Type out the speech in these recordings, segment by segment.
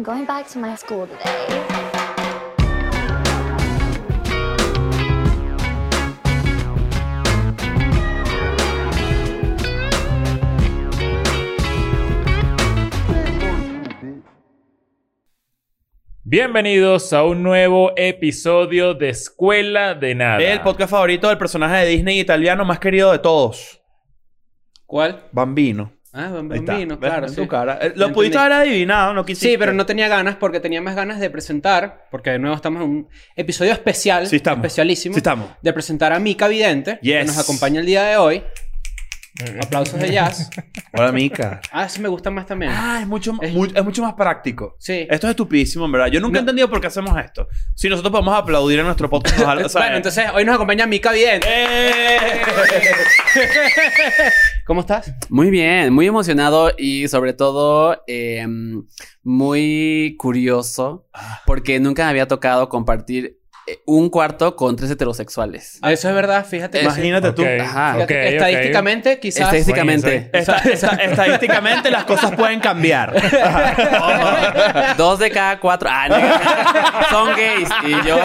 I'm going back to my school today. Bienvenidos a un nuevo episodio de Escuela de Nada. El podcast favorito del personaje de Disney italiano más querido de todos. ¿Cuál? Bambino. Ah. Bambino, claro. En sí. tu cara. Eh, Lo pudiste haber adivinado, no quisiste. Sí, pero no tenía ganas porque tenía más ganas de presentar, porque de nuevo estamos en un episodio especial, Sí estamos. especialísimo, Sí estamos. de presentar a Mika Vidente, que Yes. nos acompaña el día de hoy. Aplausos de jazz. Hola, Mica. Ah, sí me gusta más también. Ah, es mucho, Es- mu- es mucho más práctico. Sí. Esto es estupidísimo, en verdad. Yo nunca he No. entendido por qué hacemos esto. Si nosotros podemos aplaudir en nuestro podcast. ojalá, o sea, bueno, entonces hoy nos acompaña Mika Vidente. ¡Eh! ¿Cómo estás? Muy bien, muy emocionado y sobre todo eh, muy curioso porque nunca me había tocado compartir eh, un cuarto con tres heterosexuales. Ah, Eso es verdad, fíjate. sí. Imagínate tú. Ajá. Fíjate. Estadísticamente, quizás. Estadísticamente. Esta- esta- estadísticamente las cosas pueden cambiar. Dos de cada cuatro ah, no, son gays. Y yo,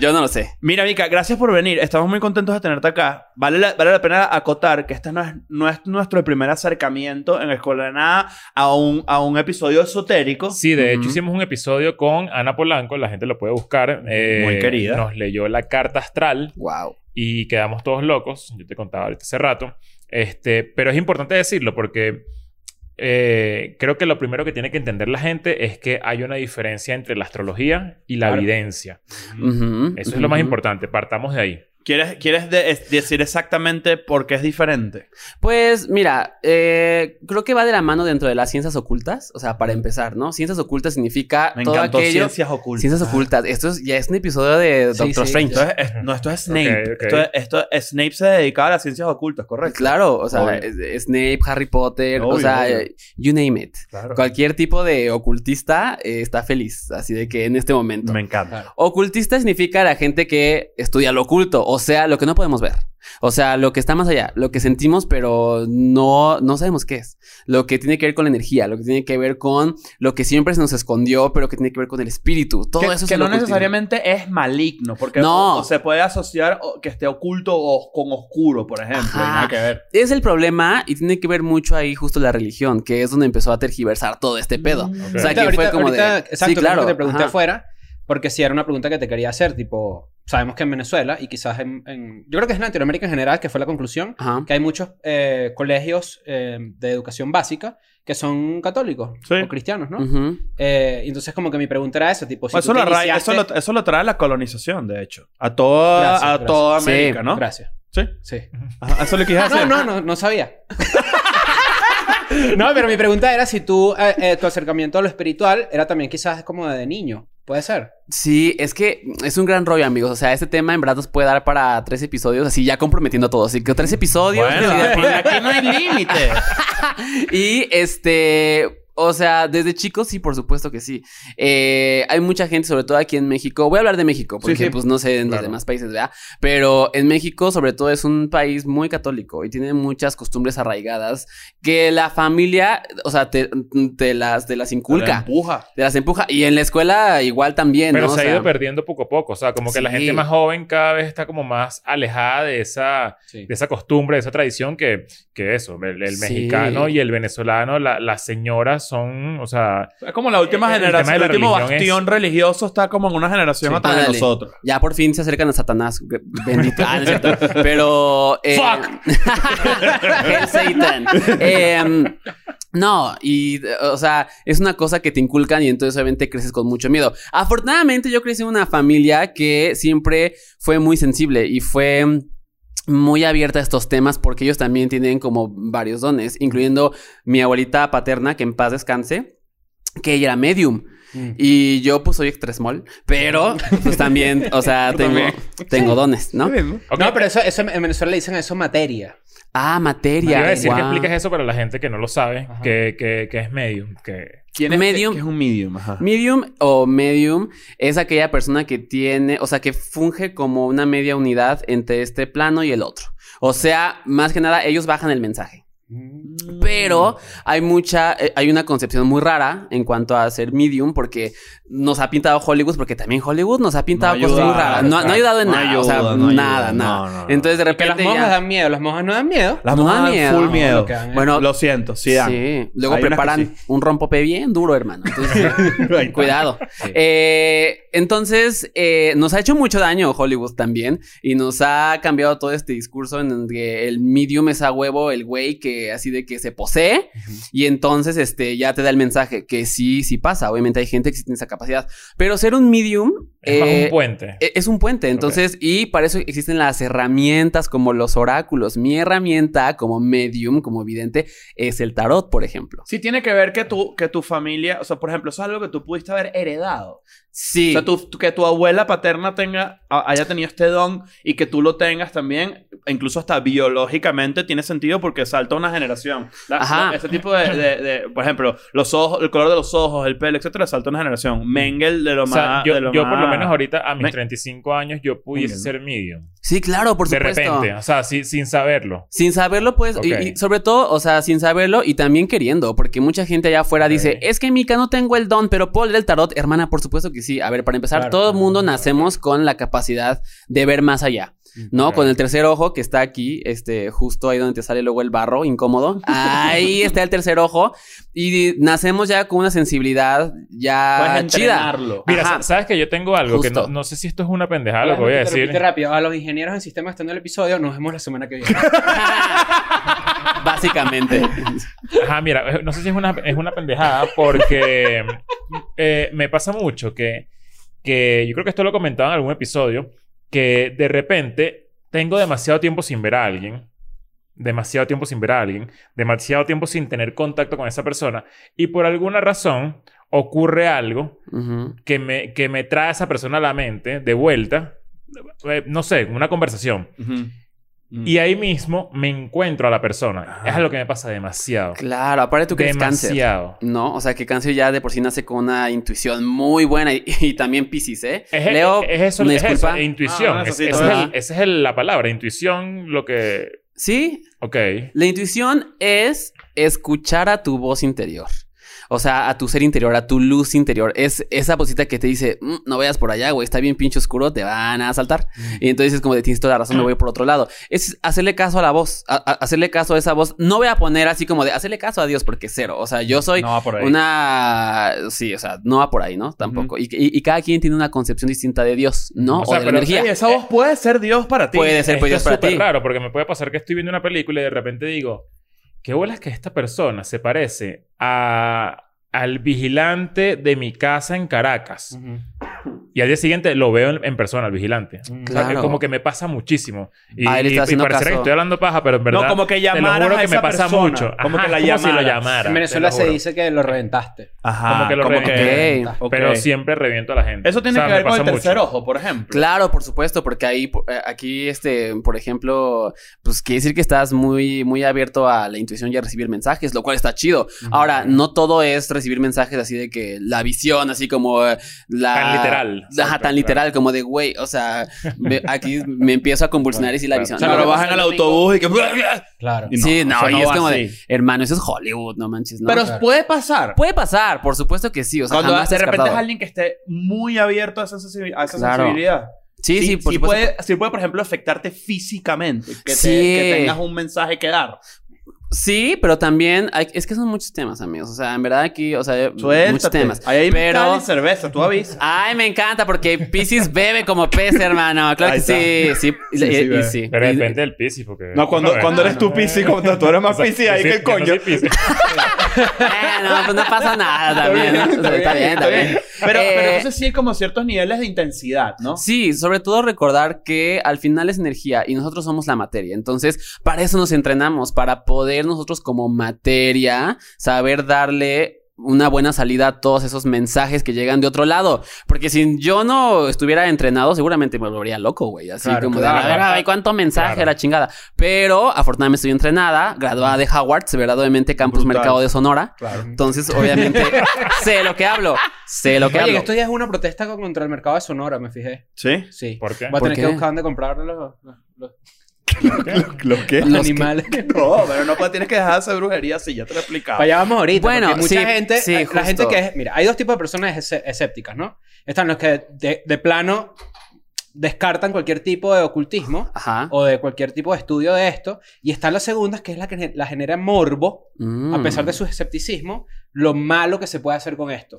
yo no lo sé. Mira, Mica, gracias por venir. Estamos muy contentos de tenerte acá. Vale la, vale la pena acotar que este no es, no es nuestro primer acercamiento en Escuela de Nada a un, a un episodio esotérico. Sí, de hecho hicimos un episodio con Ana Polanco, la gente lo puede buscar. Eh, Muy querida. Nos leyó la carta astral Wow. y quedamos todos locos. Yo te contaba ahorita hace rato. Este, pero es importante decirlo porque eh, creo que lo primero que tiene que entender la gente es que hay una diferencia entre la astrología y la Claro. evidencia. Eso es lo más importante. Partamos de ahí. ¿Quieres, quieres de- es- decir exactamente por qué es diferente? Pues mira, eh, creo que va de la mano dentro de las ciencias ocultas. O sea, para empezar, ¿no? Ciencias ocultas significa Me todo encantó aquello. ciencias ocultas. Ciencias ocultas. Esto es, ya es un episodio de Sí, Doctor sí. Strange. Esto es- es- no, esto es Snape. Esto, es- esto- Snape se dedicaba a las ciencias ocultas, correcto. Claro, o sea, Obvio. Snape, Harry Potter, o sea, obvio. you name it. Claro. Cualquier tipo de ocultista eh, está feliz, así de que en este momento. Me encanta. Claro. Ocultista significa la gente que estudia lo oculto, o sea, lo que no podemos ver. O sea, lo que está más allá, lo que sentimos, pero no, no sabemos qué es. Lo que tiene que ver con la energía, lo que tiene que ver con lo que siempre se nos escondió, pero que tiene que ver con el espíritu. Todo que eso es que no necesariamente es maligno, porque No. o- o se puede asociar o- que esté oculto o con oscuro, por ejemplo. y Ajá. nada que ver. Es el problema y tiene que ver mucho ahí justo la religión, que es donde empezó a tergiversar todo este pedo. Ok. O sea, Ahorita- que fue como ahorita- de... Exacto, sí, que claro. te pregunté ajá. afuera, porque si era una pregunta que te quería hacer, tipo, sabemos que en Venezuela y quizás en, en- yo creo que es en Latinoamérica en general, que fue la conclusión, Ajá. que hay muchos eh, colegios eh, de educación básica que son católicos Sí. o cristianos, ¿no? Ujú. Eh, y entonces como que mi pregunta era esa, tipo, si eso, lo iniciaste- eso, lo, eso lo trae la colonización, de hecho. A toda, Gracias, a gracias. toda Sí. América, ¿no? Gracias. Sí. Sí. Ajá, eso Ah, decir. no, no, no, no sabía. no, pero mi pregunta era si tú, eh, eh, tu acercamiento a lo espiritual era también quizás como de niño. ¿Puede ser? Sí, es que es un gran rollo, amigos. O sea, este tema en verdad nos puede dar para tres episodios, así ya comprometiendo a todos. Así que tres episodios. Bueno, de- aquí no hay límite. y este. O sea, desde chicos sí, por supuesto que sí. Eh, hay mucha gente, sobre todo aquí en México. Voy a hablar de México, porque sí. pues no sé en los Claro. demás países, ¿verdad? Pero en México, sobre todo, es un país muy católico y tiene muchas costumbres arraigadas que la familia, o sea, te, te las, te las La inculca, empuja. te las empuja. Y en la escuela igual también, Pero ¿no? O se ha sea, ido perdiendo poco a poco. O sea, como que la Sí. gente más joven cada vez está como más alejada de esa, Sí. de esa costumbre, de esa tradición que, que eso. El, el Sí. mexicano y el venezolano, la- las señoras son, o sea... Es como la última El generación. El último bastión religioso está como en una generación Sí. atrás de nosotros. Ya por fin se acercan a Satanás. Bendito. Ah, no es cierto. Pero. eh, Hail Satan. Em, no, y, o sea, es una cosa que te inculcan y entonces obviamente creces con mucho miedo. Afortunadamente, yo crecí en una familia que siempre fue muy sensible y fue muy abierta a estos temas porque ellos también tienen como varios dones, incluyendo mi abuelita paterna, que en paz descanse, que ella era medium. Mm. Y yo pues soy extra small, pero pues también, o sea, tengo, tengo dones, ¿no? Ok, No, pero eso, eso en Venezuela le dicen a eso materia. Ah, materia. iba a decir que expliques eso para la gente que no lo sabe, que, que, que es medium, que... ¿Quién es, Medium. ¿Qué es un medium? Ajá. Medium o medium es aquella persona que tiene, o sea, que funge como una media unidad entre este plano y el otro. O sea, más que nada, ellos bajan el mensaje. Mm. Pero hay mucha, eh, hay una concepción muy rara en cuanto a ser medium, porque nos ha pintado Hollywood, porque también Hollywood nos ha pintado No cosas muy raras. No, no ha ayudado en no nada, o sea, ayuda, no nada, ayuda. nada. No, no, no. Entonces de Que las repente monjas ya- dan miedo. Las monjas no dan miedo. Las monjas dan miedo. full miedo. Bueno, Lo siento, sí dan. Sí, luego Hay preparan sí. un rompope bien duro, hermano. Entonces, cuidado. Eh, entonces, eh, nos ha hecho mucho daño Hollywood también y nos ha cambiado todo este discurso en el que el medium es a huevo el güey que así de que se posee y entonces este, ya te da el mensaje que sí, sí pasa. Obviamente hay gente que tiene esa capacidad, pero ser un medium Es más eh, un puente. e- Es un puente, entonces, y para eso existen las herramientas como los oráculos. Mi herramienta como medium, como vidente, es el tarot, por ejemplo. Sí tiene que ver que tu, que tu familia, o sea, por ejemplo, eso es algo que tú pudiste haber heredado. Sí. O sea, tú- tú- que tu abuela paterna tenga, haya tenido este don y que tú lo tengas también, incluso hasta biológicamente tiene sentido porque salta una generación. La- Ajá. la- ese tipo de, de- de- por ejemplo, los ojos, el color de los ojos, el pelo, etcétera, salta una generación. Mengel de lo O sea, más. yo, de lo yo por lo más- menos ahorita a mis Me- 35 años yo pudiese Venga, ser medium. Sí, claro, por de supuesto. repente, o sea, sí- sin saberlo. Sin saberlo, pues, y- Ok. y, sobre todo, o sea, sin saberlo y también queriendo, porque mucha gente allá afuera Ok. dice, es que Mika no tengo el don, pero puedo leer el tarot. Hermana, por supuesto que sí. A ver, para empezar, Claro, todo el mundo nacemos con la capacidad de ver más allá. ¿No? Con el tercer ojo que está aquí, este, justo ahí donde te sale luego el barro incómodo. Ahí está el tercer ojo. Y nacemos ya con una sensibilidad ya Puedes chida. entrenarlo. Mira, Ajá. ¿sabes que yo tengo algo que no, no sé si esto es una pendejada lo que voy a decir? repite rápido. A los ingenieros en sistemas están en el episodio. Nos vemos la semana que viene. Básicamente. Ajá, mira, no sé si es una, es una pendejada porque eh, me pasa mucho que, que yo creo que esto lo he comentado en algún episodio, que de repente tengo demasiado tiempo sin ver a alguien, demasiado tiempo sin ver a alguien, demasiado tiempo sin tener contacto con esa persona y por alguna razón ocurre algo que me, que me trae a esa persona a la mente de vuelta, eh, no sé, una conversación. Mm. Y ahí mismo me encuentro a la persona. Ajá. Es algo que me pasa demasiado. Claro, aparte tú que eres cáncer. demasiado. ¿No? O sea, que cáncer ya de por sí nace con una intuición muy buena y, y también Pisces, ¿eh? Es, Leo, es eso, una es disculpa. e intuición. Ah, esa es, ver. el- esa es el- la palabra, intuición, lo que... Sí, Ok. La intuición es escuchar a tu voz interior. O sea, a tu ser interior, a tu luz interior. Es esa vocita que te dice, "Mm, no vayas por allá, güey, está bien pinche oscuro, te van a asaltar. Y entonces es como de tienes toda la razón, me voy por otro lado. Es hacerle caso a la voz, a- a- hacerle caso a esa voz. No voy a poner así como de hacerle caso a Dios porque cero. O sea, yo soy No una... Sí, o sea, no va por ahí, ¿no? Tampoco. y, y- y cada quien tiene una concepción distinta de Dios, ¿no? O O, sea, de pero- energía. Esa voz puede ser Dios para ti. Puede ser, pues, Dios es para súper ti. raro porque me puede pasar que estoy viendo una película y de repente digo, qué bolas que esta persona se parece a, al vigilante de mi casa en Caracas. Y al día siguiente lo veo en, en persona, al vigilante. O sea, que Claro. como que me pasa muchísimo. Y, Ah, él está y- y haciendo pareciera que estoy hablando paja, pero en verdad... no, como que te lo llamaras juro a que esa me pasa persona. mucho. Como Ajá, que la es como si lo llamaras. llamara. En Venezuela se dice que lo reventaste. Ajá. Como que lo reventé. Ok. Ok. Pero siempre reviento a la gente. Eso tiene O sea, que ver con el tercer mucho. ojo, por ejemplo. Claro, por supuesto, porque ahí, por- eh, aquí, este, por ejemplo, pues quiere decir que estás muy, muy abierto a la intuición y a recibir mensajes, lo cual está chido. Ahora, no todo es recibir mensajes así de que la visión, así como eh, la... Tan literal. Ajá, tan literal, como de, güey, o sea, ve- aquí me empiezo a convulsionar y sí la Claro. visión. O sea, No, no, bajan al autobús y que... Claro. Y sí, no, eso y es va como así. de, hermano, eso es Hollywood, no manches, ¿no? Pero Claro. puede pasar. Puede pasar, por supuesto que sí, o sea, Cuando jamás de repente es alguien que esté muy abierto a esa, a esa Claro. sensibilidad. Sí, sí, por sí supuesto. puede, sí puede, por ejemplo, afectarte físicamente. Que, te- Sí. que tengas un mensaje que dar. Sí, pero también hay- es que son muchos temas, amigos. O sea, en verdad aquí, o sea, muchos Suéltate. temas. Ahí hay Pero- cerveza, tú avisas. Ay, me encanta porque Pisces bebe como pez, hermano. Claro Ahí que sí, sí, y- Sí, y- sí, y bebe. sí. Pero depende del Piscis, porque... No, cuando, No, cuando eres tú Piscis, como tú eres más Piscis ahí que no coño. no, pues no pasa nada también. ¿no? O sea, Está bien, está bien. Pero, Eh, pero entonces sí hay como ciertos niveles de intensidad, ¿no? Sí, sobre todo recordar que al final es energía y nosotros somos la materia. Entonces, para eso nos entrenamos, para poder nosotros como materia saber darle una buena salida a todos esos mensajes que llegan de otro lado. Porque si yo no estuviera entrenado, seguramente me volvería loco, güey. Así Claro, como claro. de, a ver, ay, cuánto mensaje, Claro. la chingada. Pero afortunadamente estoy entrenada, graduada de Howard, ¿verdad? Obviamente Campus Brutal. Mercado de Sonora. Claro. Entonces, obviamente, sé lo que hablo. Sé lo que Oye, hablo. esto ya es una protesta contra el mercado de Sonora, me fijé. ¿Sí? Sí. ¿Por qué? Voy a ¿Por tener qué? que buscar dónde comprar los... los- los- ¿Lo qué? Los animales. No, pero no pues, tienes que dejar de hacer brujería si ya te lo he explicado. Para allá vamos ahorita. Bueno, porque mucha sí, gente, sí, la gente justo. que es, mira, hay dos tipos de personas escépticas, ¿no? Están los que de, de plano descartan cualquier tipo de ocultismo Ajá. o de cualquier tipo de estudio de esto, y están las segundas que es la que la genera morbo, Mm. a pesar de su escepticismo, lo malo que se puede hacer con esto.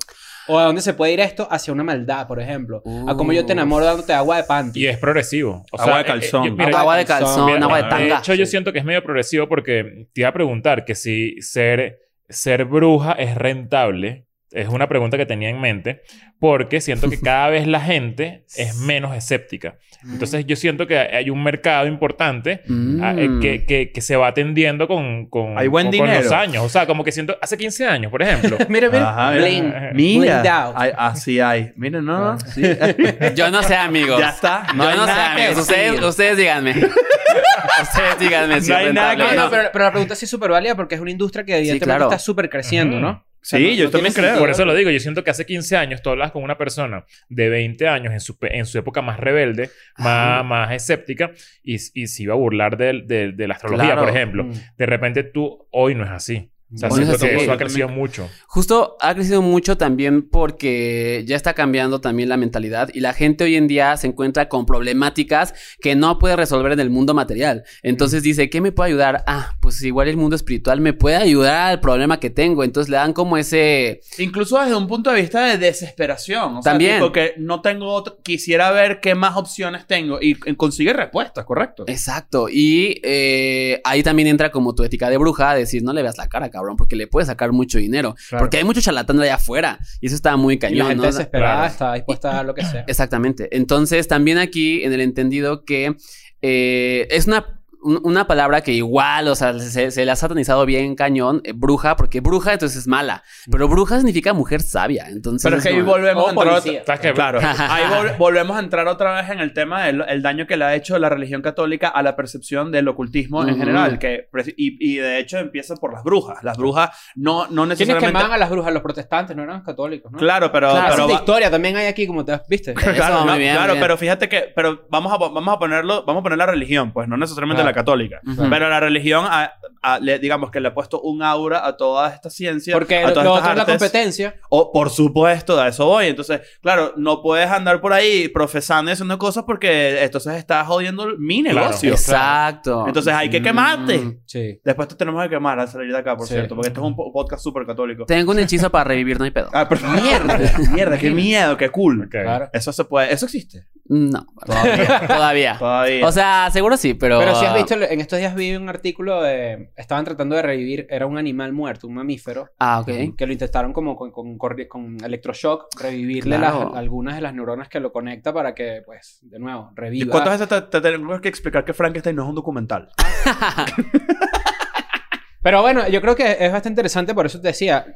O a dónde se puede ir esto hacia una maldad, por ejemplo. A cómo yo te enamoro dándote agua de panty. Y es progresivo. O Agua de eh, eh, calzón. yo- mira, agua de calzón, Mira, agua de de tanga. hecho, yo siento que es medio progresivo porque te iba a preguntar que si ser, ser bruja es rentable. Es una pregunta que tenía en mente porque siento que cada vez la gente es menos escéptica. Entonces yo siento que hay un mercado importante Mm. ah, eh, que, que, que se va atendiendo con, con, Hay buen con- con los dinero. años. O sea, como que siento... Hace 15 años, por ejemplo. mira, mira. Ajá, mira. Mira, hay- así hay. Miren, no, no. Sí. Yo no sé, amigos. ya está. No Yo no sé, amigos. Ustedes, ustedes díganme. ustedes díganme si No hay nada que No, pero, pero la pregunta sí es súper válida porque es una industria que evidentemente claro. está súper creciendo, Ujú. ¿no? Sí, O sea, no- yo no también creo. sentido. Por eso lo digo. Yo siento que hace 15 años tú hablas con una persona de 20 años en su, en su época más rebelde, Ajá. más, más escéptica, y, y se iba a burlar de, de- de la astrología, Claro. por ejemplo. Mm. De repente tú hoy no es así. O sea, Hoy no es siento que así. eso ha crecido mucho. Justo ha crecido mucho también porque ya está cambiando también la mentalidad y la gente hoy en día se encuentra con problemáticas que no puede resolver en el mundo material. Entonces dice, ¿qué me puede ayudar? Ah, pues igual el mundo espiritual me puede ayudar al problema que tengo. Entonces le dan como ese... Incluso desde un punto de vista de desesperación. O sea, También. tipo que no tengo otro... Quisiera ver qué más opciones tengo. Y eh, consigue respuestas, ¿correcto? Exacto. Y eh, ahí también entra como tu ética de bruja, decir, no le veas la cara, cabrón, porque le puedes sacar mucho dinero. Claro. Porque hay mucho charlatán allá afuera. Y eso está muy Y cañón, la gente ¿no? desesperada Claro. está dispuesta a dar lo que sea. Exactamente. Entonces, también aquí en el entendido que eh, es una, un- una palabra que igual, o sea, se, se le ha satanizado bien cañón, eh, bruja, porque bruja entonces es mala. Pero bruja significa mujer sabia. Entonces, Pero es que ahí volvemos a entrar otra-. Claro. Ahí vol- volvemos a entrar otra vez en el tema del el daño que le ha hecho la religión católica a la percepción del ocultismo en Ujú. general. Que, y, y de hecho empieza por las brujas. Las brujas no, no ¿Quiénes necesariamente... quemaban a las brujas? Los protestantes, no eran católicos, ¿no? Claro, pero... Claro, pero Pero historia también hay aquí, como te viste. Eso, Claro, muy no, bien, claro muy bien. pero fíjate que, pero vamos a, vamos a ponerlo, vamos a poner la religión, pues no necesariamente Claro. la católica, pero la religión, a- a- le- digamos que le ha puesto un aura a toda esta ciencia, Porque a todas lo estas otro es la artes. competencia. O, por supuesto, a eso voy. Entonces, claro, no puedes andar por ahí profesando y haciendo cosas porque entonces estás jodiendo mi Claro. negocio. Exacto. Entonces hay que quemarte. Mm. Sí. Después te tenemos que quemar al salir de acá, por Sí. cierto, porque este es un po- podcast súper católico. Tengo un hechizo para revivir, no hay pedo. Ah, pero mierda, mierda, qué miedo, qué cool. Claro. Eso se puede, eso existe. No, todavía. todavía. Todavía. O sea, seguro sí, pero... Pero si has visto, en estos días vi un artículo de... Estaban tratando de revivir, era un animal muerto, un mamífero, Ah, ok. que lo intentaron como con, con, electroshock, revivirle Claro. las- algunas de las neuronas que lo conecta para que, pues, de nuevo, ¿Y reviva. cuántas veces te, te tengo que explicar que Frankenstein no es un documental? Pero bueno, yo creo que es bastante interesante, por eso te decía,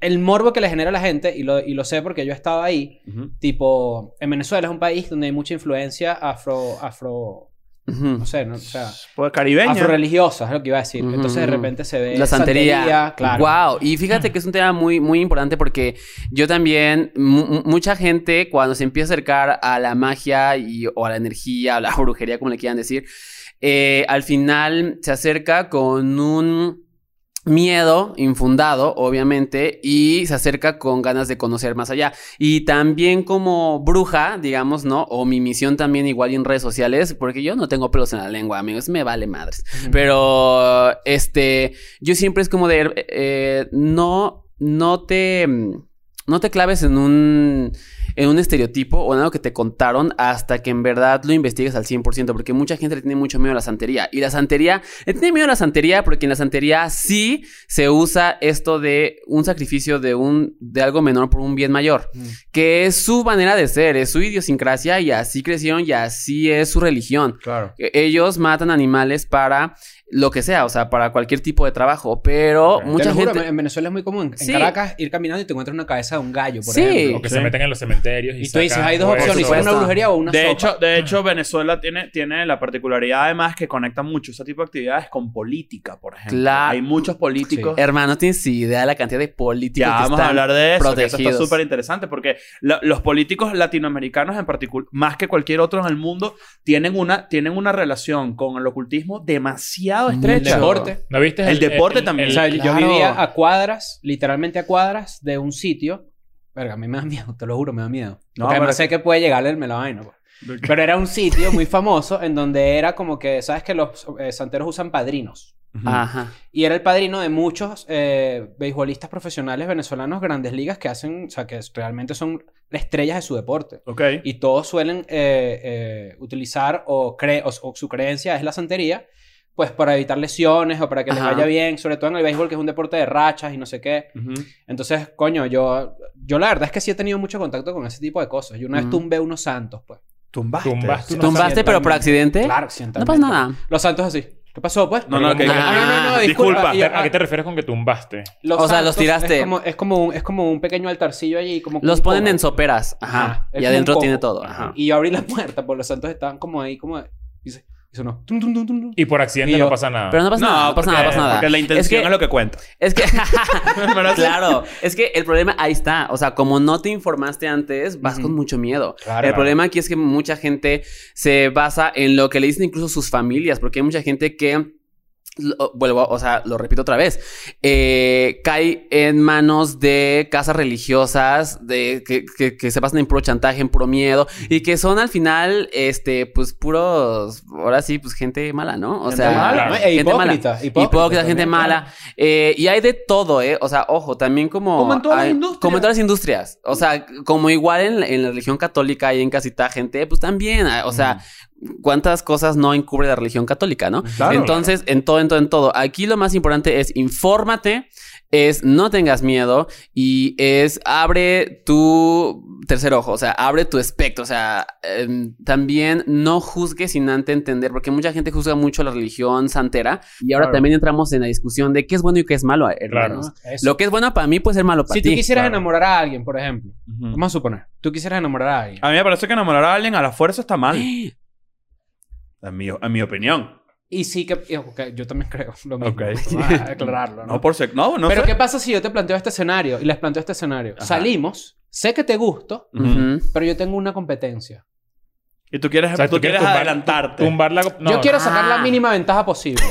el morbo que le genera a la gente, y lo, y lo sé porque yo he estado ahí, tipo, en Venezuela es un país donde hay mucha influencia afro, afro, no sé, no, o sea, Pues caribeña. afro-religiosa, es lo que iba a decir. Entonces de repente se ve La santería. claro. Wow. Y fíjate que es un tema muy, muy importante porque yo también, mu- mu- mucha gente cuando se empieza a acercar a la magia y, o a la energía, a la brujería, como le quieran decir, eh, al final se acerca con un miedo infundado, obviamente, y se acerca con ganas de conocer más allá. Y también como bruja, digamos, ¿no? O mi misión también igual en redes sociales, porque yo no tengo pelos en la lengua, amigos, me vale madres. Pero, este, yo siempre es como de, eh, no, no te, no te claves en un, en un estereotipo o en algo que te contaron hasta que en verdad lo investigues al 100%, porque mucha gente le tiene mucho miedo a la santería. Y la santería, le tiene miedo a la santería porque en la santería sí se usa esto de un sacrificio de, un, de algo menor por un bien mayor que es su manera de ser, es su idiosincrasia y así crecieron y así es su religión. Claro. E- Ellos matan animales para lo que sea, o sea, para cualquier tipo de trabajo. Pero Ok. Te mucha lo juro, gente. en Venezuela es muy común. En Sí. Caracas, ir caminando y te encuentras una cabeza de un gallo, por Sí. ejemplo. O que Sí. se meten en los cementerios y, Y tú dices, hay dos huesos. opciones, por una brujería o una De sopa. hecho, de hecho, Venezuela tiene, tiene la particularidad además que conecta mucho ese tipo de actividades con política, por ejemplo. Claro. Hay muchos políticos. Hermano, no tienes idea de la cantidad de políticos Ya que vamos están a hablar de eso, que eso está súper interesante porque lo- los políticos latinoamericanos en particular, más que cualquier otro en el mundo, tienen una, tienen una relación con el ocultismo demasiado Mucho. el estrecha. deporte. ¿No viste? El deporte también. O sea, yo Claro. vivía a cuadras, literalmente a cuadras de un sitio. Verga, a mí me da miedo, te lo juro, me da miedo. No, Porque además pero- sé que puede llegarle el me la vaina. pues. Pero era un sitio muy famoso en donde era como que, ¿sabes que los eh, santeros usan padrinos? Ujú. Ajá. Y era el padrino de muchos eh, beisbolistas profesionales venezolanos, grandes ligas, que hacen, o sea, que realmente son estrellas de su deporte. Ok. Y todos suelen eh, eh, utilizar o, cre o, o su creencia es la santería, pues para evitar lesiones o para que les Ajá. vaya bien, sobre todo en el béisbol, que es un deporte de rachas y no sé qué. Ujú. Entonces, coño, yo, yo la verdad es que sí he tenido mucho contacto con ese tipo de cosas. Yo una vez Ujú. tumbé unos santos, pues. Tumbaste. Tumbaste unos ¿Tumbaste pero por accidente? Claro, No accidentalmente. pasa nada. Los santos así. ¿Qué pasó, pues? No, no, que- Ah, no, no, no, Ah, disculpa. ¿A qué te refieres con que tumbaste? Los O sea, los tiraste. Es como, es como, un, es como un pequeño altarcillo allí. Como Los ponen cojo. en soperas. Ajá. Y adentro tiene todo. Ajá. Y yo abrí la puerta, pues los santos estaban como ahí, como... Y se, y sonó... tum, tum, tum, tum, tum. Y por accidente Y yo- no pasa nada. Pero no pasa nada, no pasa nada, no pasa nada. Porque la intención es, es que, lo que cuenta. es que claro, es que el problema ahí está. O sea, como no te informaste antes, vas con mucho miedo. Claro. el problema aquí es que mucha gente se basa en lo que le dicen incluso sus familias, porque hay mucha gente que lo- vuelvo, o sea, lo repito otra vez, eh, cae en manos de casas religiosas, de que, que- que se basan en puro chantaje, en puro miedo, y que son al final, este, pues puros, ahora sí, pues gente mala, ¿no? O Gente sea, mala, ¿no? E gente hipócrita, mala. hipócrita Hipócrita, gente mala. Eh, y hay de todo, ¿eh? O sea, ojo, también como... Como en todas las industrias. Como en todas las industrias. O sea, como igual en, en la religión católica y en casita gente, pues también, ah, o sea, cuántas cosas no encubre la religión católica, ¿no? Claro. Entonces, en todo, en todo, en todo. Aquí lo más importante es infórmate, es no tengas miedo y es abre tu tercer ojo, o sea, abre tu espectro, o sea, em, también no juzgues sin antes entender, porque mucha gente juzga mucho la religión santera y ahora Claro. también entramos en la discusión de qué es bueno y qué es malo, hermano. Claro. Eso. Lo que es bueno para mí puede ser malo para si ti. tú quisieras claro. enamorar a alguien, por ejemplo, Ujú. vamos a suponer, tú quisieras enamorar a alguien. A mí me parece que enamorar a alguien a la fuerza está mal. En mi, en mi opinión. Y sí que... y, ok, yo también creo lo mismo. Ok. Vamos a aclararlo, ¿no? No por ser... No, no Pero sé. ¿qué pasa si yo te planteo este escenario y les planteo este escenario? Ajá. Salimos, sé que te gusto, Ujú. Ujú. pero yo tengo una competencia. Y tú quieres, O sea, tú quieres tumbar- adelantarte. Tumbar la... no. yo quiero sacar la Ah. mínima ventaja posible.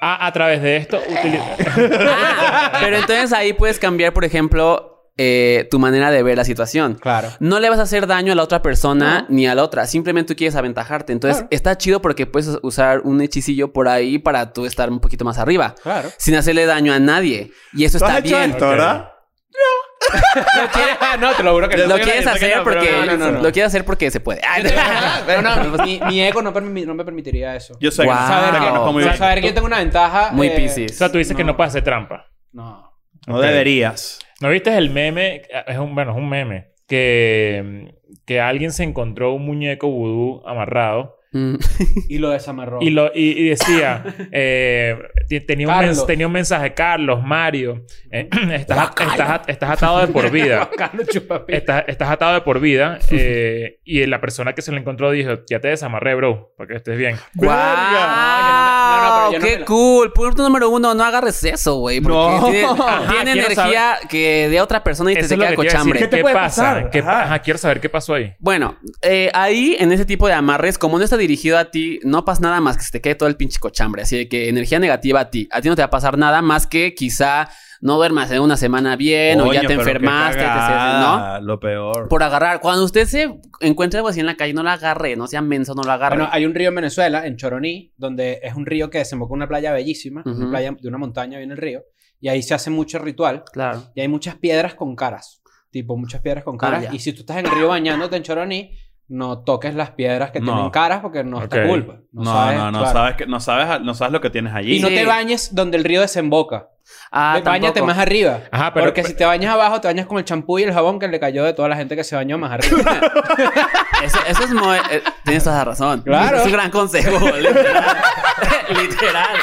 A, a través de esto... utili- Ah, pero entonces ahí puedes cambiar, por ejemplo, eh, tu manera de ver la situación. Claro. No le vas a hacer daño a la otra persona No. ni a la otra. Simplemente tú quieres aventajarte. Entonces Claro. está chido porque puedes usar un hechicillo por ahí para tú estar un poquito más arriba. Claro. Sin hacerle daño a nadie. Y eso ¿Tú has está hecho bien. esto, verdad? ¿Lo quieres? no, te lo juro que no. Lo quieres no, hacer no, porque no, no, no. lo quieres hacer porque se puede. Ay, Pero no, mi, mi ego no, permi- no me permitiría eso. Yo sé Wow. que saber, te que, conozco muy o sea, bien. saber que yo tengo una ventaja. Muy eh, O piscis. sea, tú dices que No. no puedes hacer trampa. No. No deberías. ¿No viste el meme? Es un, bueno, es un meme. Que, que alguien se encontró un muñeco vudú amarrado. Mm. Y lo desamarró. Y, lo, y, y decía... eh, tenía, un mens- tenía un mensaje. Carlos, Mario. eh, estás, estás, estás atado de por vida. Carlos Chupapi. Estás, estás atado de por vida. eh, y la persona que se lo encontró dijo... Ya te desamarré, bro. Para que estés bien. ¡Guau! No, no, pero yo ¡Qué cool! Punto número uno, no agarres eso, güey. Porque No. tiene, Ajá, tiene quiero energía que de otra persona y te, Eso te queda que te cochambre. ¿Qué te ¿Qué puede pasa? pasar? ¿Qué- Ajá. ajá, quiero saber qué pasó ahí. Bueno, eh, ahí en ese tipo de amarres, como no está dirigido a ti, no pasa nada más que se te quede todo el pinche cochambre. Así de que energía negativa a ti. A ti no te va a pasar nada más que quizá no duermas en una semana bien o ya te enfermaste, ¿no? Lo peor. Por agarrar. Cuando usted se encuentre algo así en la calle, no lo agarre. No sea menso, no lo agarre. Bueno, hay un río en Venezuela, en Choroní, donde es un río que desemboca en una playa bellísima, Ujú. una playa de una montaña viene el río, y ahí se hace mucho ritual, claro. y hay muchas piedras con caras, tipo muchas piedras con Ah, caras, y si tú estás en el río bañándote en Choroní, no toques las piedras que No. tienen caras porque no está Ok. cool. pues. No, sabes, no, no, claro. sabes que, no, sabes, no sabes lo que tienes allí. Y no Sí. te bañes donde el río desemboca. Ah, tampoco. más arriba. Ajá, pero- Porque si te bañas abajo, te bañas con el champú y el jabón que le cayó de toda la gente que se bañó más arriba. Eso, eso es muy... eh, tienes toda la razón. Claro. Es un gran consejo. Literal. Literal.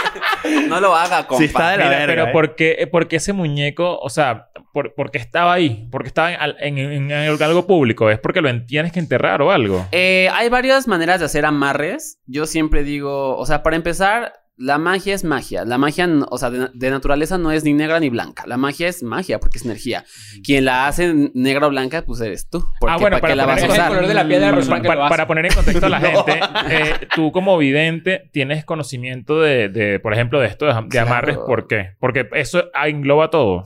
No lo haga, compa. Sí está de la Mira, verga, pero ¿eh? ¿por qué, por qué ese muñeco, o sea, por, por qué estaba ahí? ¿Por qué estaba en, en- en- en algo público? ¿Es porque lo en- tienes que enterrar o algo? Eh, hay varias maneras de hacer amarres. Yo siempre digo, o sea, para empezar, la magia es magia. La magia, o sea, de, de naturaleza no es ni negra ni blanca. La magia es magia porque es energía. Quien la hace negra o blanca, pues eres tú. Porque Ah, bueno, ¿para para la vas poner a el usar? color de la piel de la Para, para- lo hace. para poner en contexto a la gente, eh, tú como vidente tienes conocimiento de, de, por ejemplo, de esto de, de Claro. amarres. ¿Por qué? Porque eso engloba todo.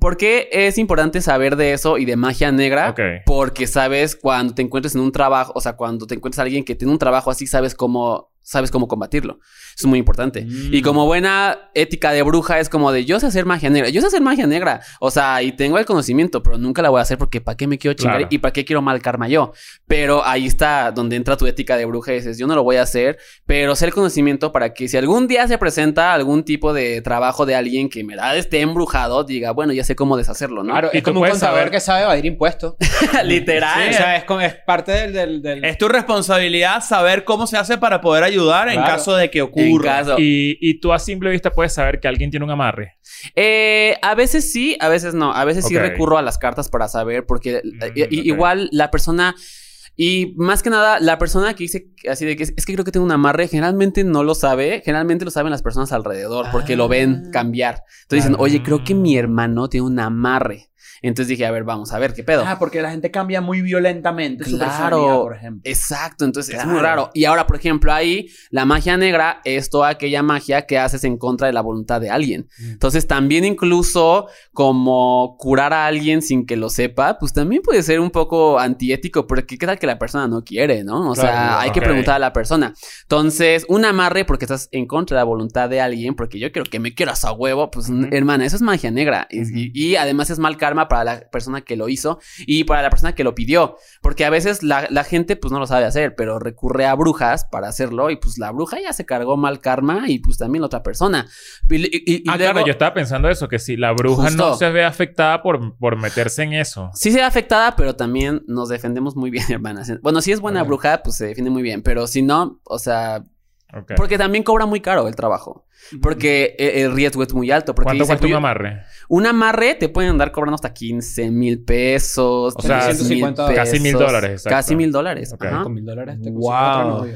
¿Por qué es importante saber de eso y de magia negra? Porque sabes cuando te encuentres en un trabajo, o sea, cuando te encuentres a alguien que tiene un trabajo así, sabes cómo, sabes cómo combatirlo. Es muy importante. Mm. Y como buena ética de bruja es como de yo sé hacer magia negra, yo sé hacer magia negra, o sea, y tengo el conocimiento, pero nunca la voy a hacer porque ¿para qué me quiero chingar Claro. y para qué quiero mal karma yo? Pero ahí está donde entra tu ética de bruja y dices, yo no lo voy a hacer, pero sé el conocimiento para que si algún día se presenta algún tipo de trabajo de alguien que me da esté embrujado, diga, bueno, ya sé cómo deshacerlo, ¿no? Claro, Y es como un puedes contador saber- que sabe evadir impuestos. Literal. o sea, es, parte del... del, del- Es tu responsabilidad saber cómo se hace para poder ayudar en caso de que En caso. Y, y tú a simple vista puedes saber que alguien tiene un amarre. Eh, a veces sí, a veces no. A veces sí recurro a las cartas para saber, porque Mm, eh, ok. igual la persona. Y más que nada, la persona que dice así de que es, es que creo que tengo un amarre, generalmente no lo sabe. Generalmente lo saben las personas alrededor porque lo ven Ah. cambiar. Entonces dicen, oye, creo que mi hermano tiene un amarre. Entonces dije, a ver, vamos a ver qué pedo. Ah, porque la gente cambia muy violentamente su Claro. personalidad, por ejemplo. Exacto, entonces es muy raro. Y ahora, por ejemplo, ahí la magia negra es toda aquella magia que haces en contra de la voluntad de alguien. Mm. Entonces, también incluso como curar a alguien sin que lo sepa, pues también puede ser un poco antiético, porque qué tal que la persona no quiere, ¿no? O sea, hay que preguntar a la persona. Entonces, un amarre porque estás en contra de la voluntad de alguien, porque yo quiero que me quieras a huevo, pues hermana, eso es magia negra. Y- y, y además es mal karma para la persona que lo hizo y para la persona que lo pidió. Porque a veces la, la gente pues no lo sabe hacer, pero recurre a brujas para hacerlo y pues la bruja ya se cargó mal karma y pues también la otra persona. Y, y- y ah, luego- claro, yo estaba pensando eso, que si la bruja Justo. no se ve afectada por, por meterse en eso. Sí se ve afectada, pero también nos defendemos muy bien, hermanas. Bueno, si es buena bruja, pues se defiende muy bien. Pero si no, o sea, Ok. porque también cobra muy caro el trabajo. Porque el, el riesgo es muy alto. Porque ¿Cuánto dice, cuesta un "Oye, amarre? Un amarre te pueden andar cobrando hasta 15 mil pesos. O sea, 150 casi mil dólares, exacto. Casi mil dólares. Ok. ajá. Con mil dólares te Wow. otro.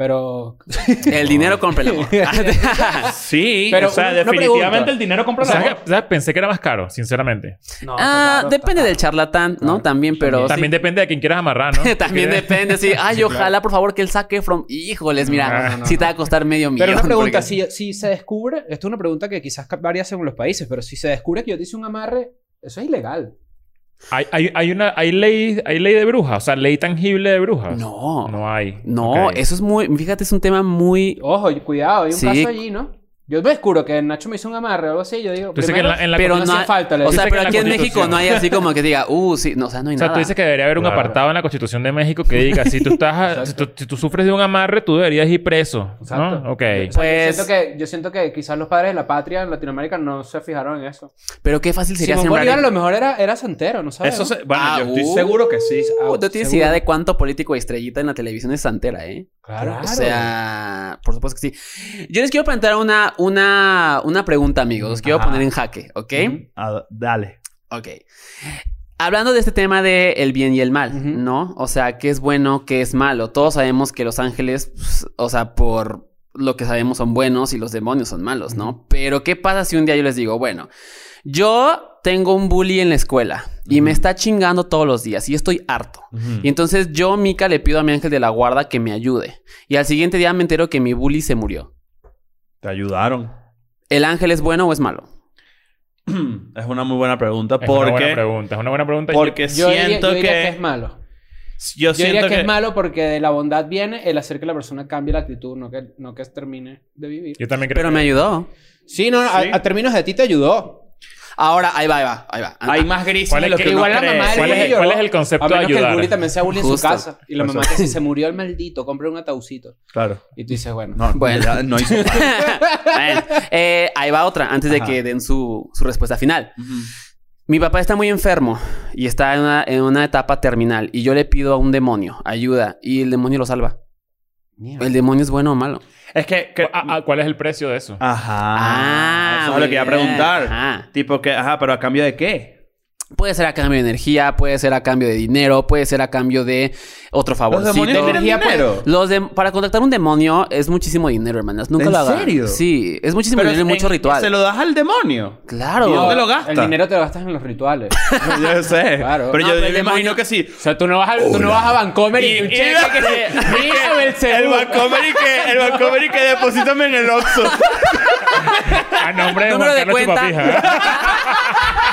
Pero... El dinero compra el amor. Sí, Pero o sea, una- una definitivamente el dinero compra O la sea, que- ¿sabes? Pensé que era más caro, sinceramente. No, ah, claro, depende del charlatán, ¿no? Claro. También, pero. También sí. depende de quién quieras amarrar, ¿no? También depende, sí. Ay, ojalá, por favor, que él saque from. Híjoles, mira, No, no, no, sí te va a costar medio millón. Pero una pregunta, porque- si, si se descubre, esto es una pregunta que quizás varía según los países, pero si se descubre que yo te hice un amarre, eso es ilegal. Hay, hay, hay una... Hay ley, hay ley de brujas. O sea, ley tangible de brujas. No. No hay. No, eso es muy. Fíjate, es un tema muy. Ojo, cuidado, hay un Sí. caso allí, ¿no? Yo me descubro que Nacho me hizo un amarre o algo así, yo digo, Tú dices que en primero, la, en la pero no hay- falta, le O sea, dice que pero la aquí en México Constitución. no hay así como que diga, uh, sí, no, o sea, no hay O sea, nada. tú dices que debería haber un Claro. apartado en la Constitución de México que diga, si tú estás, si tú, si tú sufres de un amarre, tú deberías ir preso, Exacto. ¿no? Ok. O sea, Pues- yo, siento que, yo siento que quizás los padres de la patria en Latinoamérica no se fijaron en eso. Pero qué fácil sería Simón sembrar. Bolívar a lo mejor era, era santero, ¿no sabes? Eso se- bueno, Ah, yo estoy uh, seguro que sí. Uh, no tienes seguro. idea de cuánto político estrellita en la televisión es santera, ¿eh? Claro. O sea, por supuesto que sí. Yo les quiero plantear una, una, una pregunta, amigos. Los quiero Ajá. poner en jaque, ¿ok? Ah, dale. Ok. Hablando de este tema de el bien y el mal. ¿no? O sea, qué es bueno, qué es malo. Todos sabemos que los ángeles, pues, o sea, por lo que sabemos son buenos y los demonios son malos, ¿no? Pero ¿qué pasa si un día yo les digo, bueno, yo tengo un bully en la escuela y me está chingando todos los días y estoy harto. Y entonces yo, Mika, le pido a mi ángel de la guarda que me ayude. Y al siguiente día me entero que mi bully se murió. Te ayudaron. ¿El ángel es bueno o es malo? es una muy buena pregunta Es una buena porque, pregunta. Es una buena pregunta. porque Yo siento yo diría que, que es malo. yo Yo siento diría que, que es malo porque de la bondad viene el hacer que la persona cambie la actitud, no que, no que termine de vivir. Yo también creo Pero que- me ayudó. Sí, no, a- Sí. A, términos de ti te ayudó. Ahora, ahí va, ahí va, ahí va. Hay más grises ¿Cuál de es lo que- que Igual la cree. mamá del ¿Cuál es- cuál es el concepto A menos de que el ayudar? bully también sea bully en su Justo. casa. Y la mamá que si se murió el maldito, compre un ataúcito. Claro. Y tú dices, bueno. No, Bueno. ya no hizo. Bueno, eh, ahí va otra, antes de Ajá. que den su, su respuesta final. Mi papá está muy enfermo y está en una, en una etapa terminal. Y yo le pido a un demonio ayuda y el demonio lo salva. ¿El demonio es bueno o malo? Es que... que- Ah, ah, ¿Cuál es el precio de eso? Ajá. eso es lo que iba a preguntar. Ajá. Tipo que, ajá, pero a cambio de qué? Puede ser a cambio de energía, puede ser a cambio de dinero, puede ser a cambio de otro Los favorcito. demonios tienen energía, pues. dinero. Los de- para contactar un demonio es muchísimo dinero, hermanas. Nunca ¿En lo hagan. serio? Sí, es muchísimo Pero dinero y mucho en- ritual. Se lo das al demonio. Claro. ¿Y dónde lo El gasta? dinero te lo gastas en los rituales. yo sé. Claro. Pero No, yo, pero yo el me demonio- imagino que sí. O sea, tú no vas, a, tú no vas a Vancomer y, Y- un y- que se... El. Bancomer y que, el Bancomer y que deposítame en el Oxxo. A nombre de Número de cuenta.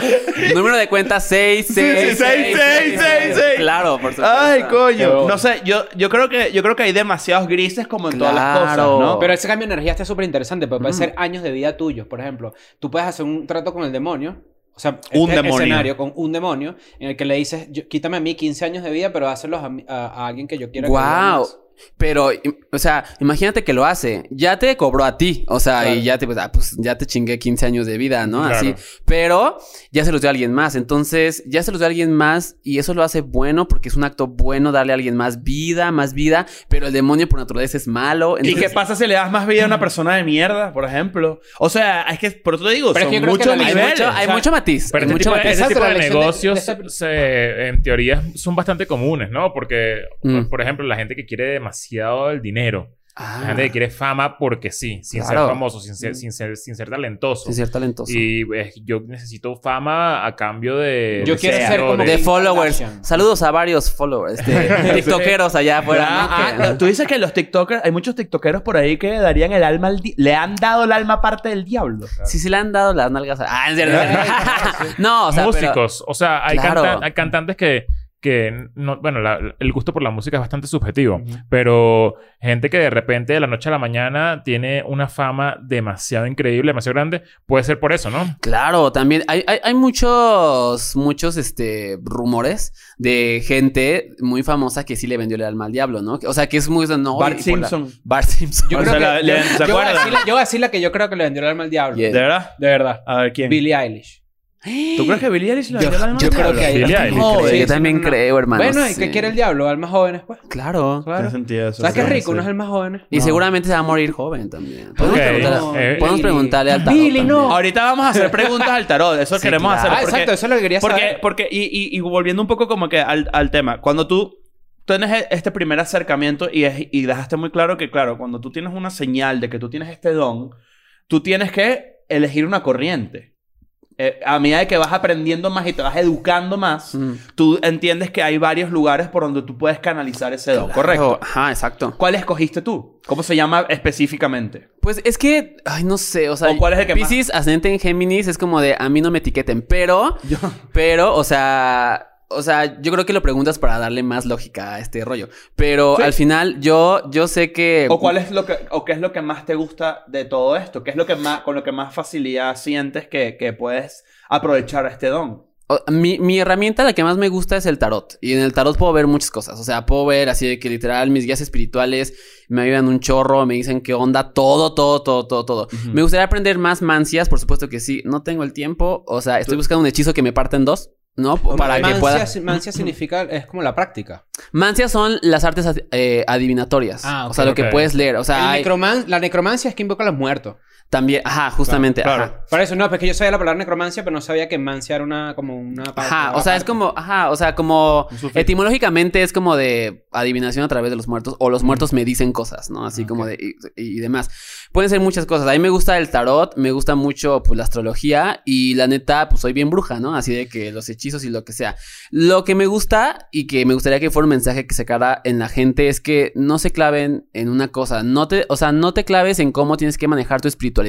Número de cuenta 6, 6, Sí, sí, seis, seis, seis, seis. Claro, por supuesto. Ay, coño. Pero- No sé, yo, yo creo que yo creo que hay demasiados grises como en todas las cosas, Claro. ¿no? Pero ese cambio de energía está súper interesante, porque puede ser años de vida tuyos. Por ejemplo, tú puedes hacer un trato con el demonio. O sea, Un este demonio. escenario con un demonio en el que le dices, yo- quítame a mí 15 años de vida, pero hácelos a, mí- a- a alguien que yo quiera Wow. más". Pero, o sea, imagínate que lo hace. Ya te cobró a ti. O sea, Claro. y ya te, pues, ah, pues, ya te chingué 15 años de vida, ¿no? Claro. Así. Pero ya se los dio a alguien más. Entonces, ya se los dio a alguien más y eso lo hace bueno porque es un acto bueno darle a alguien más vida, más vida. Pero el demonio por naturaleza es malo. ¿Y qué pasa si le das más vida a una persona de mierda, por ejemplo? O sea, es que por eso te digo, Pero son muchos hay mucho, o hay sea, mucho matiz. Pero hay este mucho tipo, matiz. este Exacto, tipo de de- negocios, de esa- se- en teoría, son bastante comunes, ¿no? Porque, Mm. por ejemplo, la gente que quiere demasiado el dinero. Ah, La gente que quiere fama porque sí, sin Claro. ser famoso, sin ser, sin ser, sin ser talentoso. sin ser talentoso. Y eh, yo necesito fama a cambio de... Yo de quiero ser como De followers. Kardashian. Saludos a varios followers. Tiktokeros allá afuera. Ah, ah, tú dices que los TikTokers, hay muchos TikTokeros por ahí que darían el alma al le han dado el alma parte del diablo. Sí, sí le han dado las nalgas. a- Ah, es cierto. no, o sea, pero- músicos. O sea, hay, Claro. canta- hay cantantes que, que no, bueno, la- el gusto por la música es bastante subjetivo, pero gente que de repente de la noche a la mañana tiene una fama demasiado increíble, demasiado grande, puede ser por eso, ¿no? Claro, también hay, hay, hay muchos, muchos este, rumores de gente muy famosa que sí le vendió el alma al diablo, ¿no? O sea, que es muy... No, Bart y por la- Simpson. Bart Simpson. Yo O creo sea, que... la- le- yo- ¿se yo voy a decir la- yo voy a decir la que yo creo que le vendió el alma al diablo. Yeah. ¿De verdad? De verdad. A ver, ¿quién? Billie Eilish. ¿Tú crees que Billie Eilish le Yo, dio el alma yo al creo diablo? que hay Billie bastante Eilish. joven. Yo Sí, sí, también no, creo, hermano. Bueno, ¿y sí. qué quiere el diablo? ¿Almas jóvenes, pues? Claro. Tiene sentido eso. ¿Sabes qué rico? sí. Unos almas jóvenes. Y No. seguramente se va a morir joven también. Podemos, Ok. preguntarle, Eh, podemos Billy. preguntarle al tarot Billy, no. también. Ahorita vamos a hacer preguntas al tarot. Eso Sí, queremos claro. hacer. Ah, porque- exacto. Eso es lo que quería Porque, saber. porque y, y, y volviendo un poco como que al, al tema, cuando tú tienes e- este primer acercamiento y, es- y dejaste muy claro que, claro, cuando tú tienes una señal de que tú tienes este don, tú tienes que elegir una corriente. Eh, a medida de que vas aprendiendo más y te vas educando más, Mm. tú entiendes que hay varios lugares por donde tú puedes canalizar ese don, ¿correcto? Ajá, exacto. ¿Cuál escogiste tú? ¿Cómo se llama específicamente? Pues es que, ay, no sé, o sea, ¿O cuál es el que más- Pisces, ascendente en Géminis, es como de a mí no me etiqueten, pero, pero, o sea, o sea, yo creo que lo preguntas para darle más lógica a este rollo. Pero Sí. al final, yo, yo sé que. ¿O cuál es lo que, o qué es lo que más te gusta de todo esto? ¿Qué es lo que más, con lo que más facilidad sientes que, que puedes aprovechar este don? Mi, mi herramienta, la que más me gusta, es el tarot. Y en el tarot puedo ver muchas cosas. O sea, puedo ver así de que literal mis guías espirituales me ayudan un chorro, me dicen qué onda, todo, todo, todo, todo, todo. Me gustaría aprender más mancias, por supuesto que sí. No tengo el tiempo. O sea, estoy buscando un hechizo que me parta en dos, ¿no? Para que mancia, pueda. mancia significa... Es como la práctica. Mancias son las artes eh, adivinatorias. Ah, o sea, lo que puedes leer. O sea, El hay- necroman- La necromancia es que invoca a los muertos. También. Ajá, justamente. Claro, ajá. Por eso, no, porque yo sabía la palabra necromancia, pero no sabía que mancia era una... Como una... Ajá, una o sea, es como, ajá, o sea, como etimológicamente es como de adivinación a través de los muertos o los muertos me dicen cosas, ¿no? Así como de y, y demás. Pueden ser muchas cosas. A mí me gusta el tarot, me gusta mucho pues la astrología y la neta pues soy bien bruja, ¿no? Así de que los hechizos y lo que sea. Lo que me gusta y que me gustaría que fuera un mensaje que se cara en la gente es que no se claven en una cosa, no te, o sea, no te claves en cómo tienes que manejar tu espiritualidad.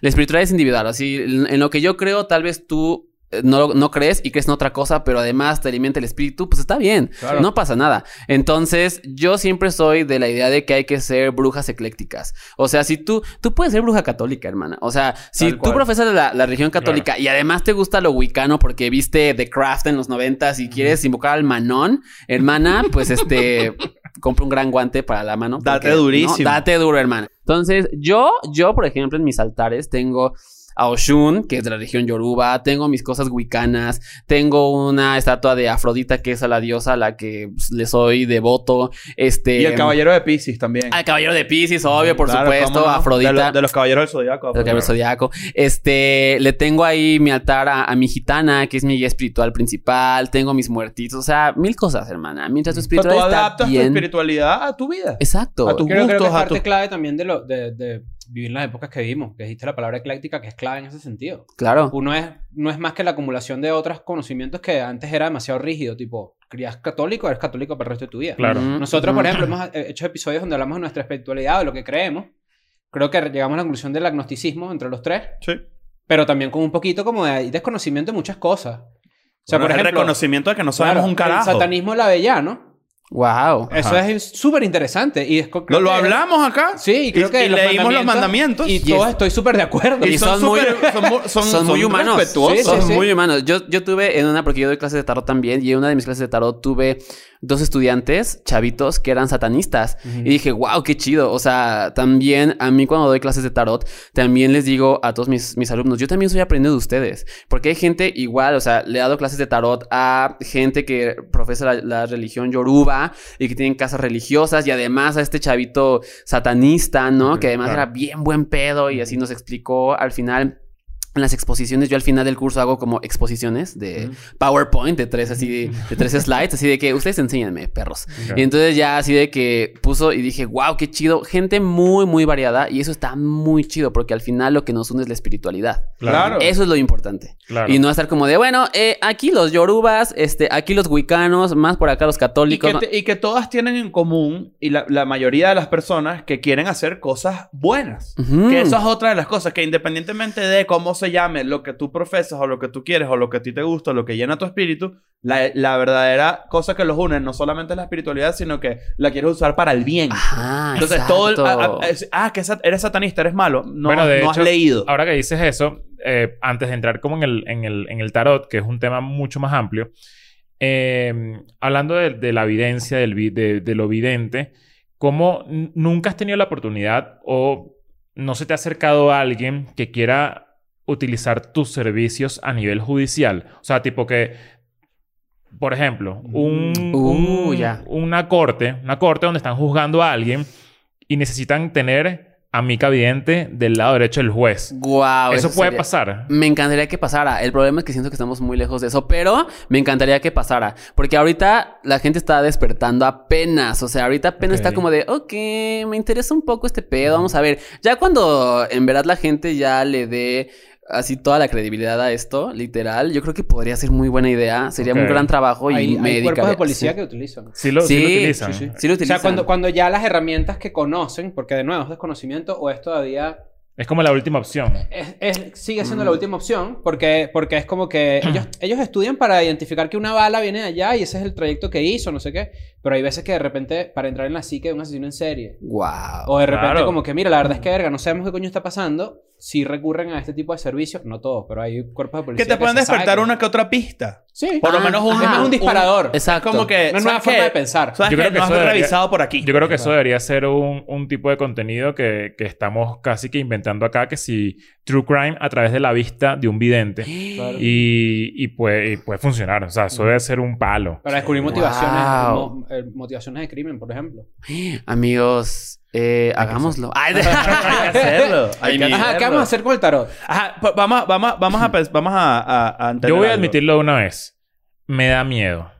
La espiritualidad es individual, así en lo que yo creo tal vez tú eh, no, no crees y crees en otra cosa, pero además te alimenta el espíritu, pues está bien. Claro. No pasa nada. Entonces, yo siempre soy de la idea de que hay que ser brujas eclécticas. O sea, si tú, tú puedes ser bruja católica, hermana. O sea, si tú profesas la, la religión católica y además te gusta lo wicano porque viste The Craft en los noventas y quieres invocar al manón, hermana, pues este, compra un gran guante para la mano. Date durísimo. ¿no? Date duro, hermana. Entonces, yo, yo, por ejemplo, en mis altares tengo a Oshun, que es de la región Yoruba, tengo mis cosas wicanas, tengo una estatua de Afrodita, que es a la diosa a la que pues, le soy devoto, este... Y el caballero de Pisces también. Al caballero de Pisces, obvio, por Claro, supuesto, no. Afrodita. De, lo- de los caballeros del zodiaco. El caballero zodiaco. Este, le tengo ahí mi altar a, a mi gitana, que es mi guía espiritual principal. Tengo mis muertitos. O sea, mil cosas, hermana. Mientras tu tú espiritualidad está adaptas tu espiritualidad a tu vida. Exacto. a tu- Creo, creo que es gustos, a parte tu- clave también de, lo, de, de vivir las épocas que vivimos. Que dijiste la palabra ecléctica, que es clave en ese sentido. Claro. Uno es, no es más que la acumulación de otros conocimientos que antes era demasiado rígido. Tipo, crías católico, eres católico para el resto de tu vida. Claro. Nosotros, por ejemplo, hemos eh, hecho episodios donde hablamos de nuestra espiritualidad, de lo que creemos. Creo que llegamos a la conclusión del agnosticismo entre los tres, Sí. pero también con un poquito como de desconocimiento de muchas cosas. O sea, Bueno, por es ejemplo, el reconocimiento de que no sabemos claro, un carajo. El satanismo lavellano. Wow. Eso es súper interesante. Y es, ¿Lo, creo lo que- hablamos acá? Sí, y creo Y- que y leímos los mandamientos. Y todos es- estoy súper de acuerdo. y son muy- son, son- Son, muy humanos. respetuosos. Sí, sí, son sí. muy humanos. Yo, yo tuve en una, porque yo doy clases de tarot también, y en una de mis clases de tarot tuve dos estudiantes, chavitos, que eran satanistas. Y dije, wow, qué chido. O sea, también a mí cuando doy clases de tarot, también les digo a todos mis, mis alumnos, yo también estoy aprendiendo de ustedes. Porque hay gente igual, o sea, le he dado clases de tarot a gente que profesa la, la religión yoruba y que tienen casas religiosas y además a este chavito satanista, ¿no? que además claro. era bien buen pedo y así nos explicó al final. En las exposiciones, yo al final del curso hago como exposiciones de PowerPoint de tres así de, tres slides, así de que ustedes enséñenme, perros. Y entonces ya así de que puso y dije, wow, qué chido. Gente muy, muy variada. Y eso está muy chido porque al final lo que nos une es la espiritualidad. Claro. Eso es lo importante. Claro. Y no estar como de, bueno, eh, aquí los yorubas, este, aquí los wicanos, más por acá los Y católicos. que, te- y que todas tienen en común, y la, la mayoría de las personas, que quieren hacer cosas buenas. Ujú. Que eso es otra de las cosas, que independientemente de cómo se llame lo que tú profesas o lo que tú quieres o lo que a ti te gusta o lo que llena tu espíritu, la, la verdadera cosa que los une no solamente es la espiritualidad, sino que la quieres usar para el bien. Ajá, Entonces todo el... exacto. Ah, ah, es- ah, que eres satanista, eres malo. No, Bueno, de no hecho, has leído. Ahora que dices eso, eh, antes de entrar como en el, en, el, en el tarot, que es un tema mucho más amplio, eh, hablando de, de la evidencia, del, vi- de, de lo vidente, ¿cómo nunca has tenido la oportunidad o no se te ha acercado a alguien que quiera utilizar tus servicios a nivel judicial? O sea, tipo que, por ejemplo, un, Uh, un- una corte, una corte donde están juzgando a alguien y necesitan tener a Mica Vidente del lado derecho del juez. Guau, eso puede sería- pasar. Me encantaría que pasara. El problema es que siento que estamos muy lejos de eso, pero me encantaría que pasara. Porque ahorita la gente está despertando apenas. O sea, ahorita apenas está como de, ok, me interesa un poco este pedo, vamos a ver. Ya cuando en verdad la gente ya le dé así toda la credibilidad a esto, literal, yo creo que podría ser muy buena idea. Sería Ok. un gran trabajo y hay, me hay cuerpos de policía sí. que utilizan. Sí lo, sí Sí, lo utilizan. sí, sí. Sí lo O sea, utilizan. cuando, cuando ya las herramientas que conocen, porque de nuevo es desconocimiento o es todavía... Es como la última opción. es- es- sigue siendo Mm. la última opción porque, porque es como que ellos, ellos estudian para identificar que una bala viene de allá y ese es el trayecto que hizo, no sé qué. Pero hay veces que de repente, para entrar en la psique de un asesino en serie, Wow. o de repente Claro. como que, mira, la verdad es que, verga, no sabemos qué coño está pasando, si recurren a este tipo de servicios, no todos, pero hay cuerpos de policía Que te pueden despertar una que otra pista. Sí. Por lo Ah, menos un, es un disparador. Exacto. como que... Una nueva ¿sabes forma de pensar. ¿Sabes Yo creo que no eso debería- revisado por aquí. Yo creo que eso debería ser un, un tipo de contenido que, que estamos casi que inventando acá, que si True Crime a través de la vista de un vidente. Claro. Y, y puede, y puede funcionar. O sea, eso debe ser un palo. Para descubrir motivaciones, Wow. mo- eh, motivaciones de crimen, por ejemplo. Amigos, eh, hagámoslo. Ay, Hay que hacerlo. Hay que Ajá, ¿qué hacerlo. vamos a hacer con el tarot? Ajá, pues vamos, a- vamos, vamos a, vamos a, a, a entender Yo voy a algo. admitirlo una vez. Me da miedo.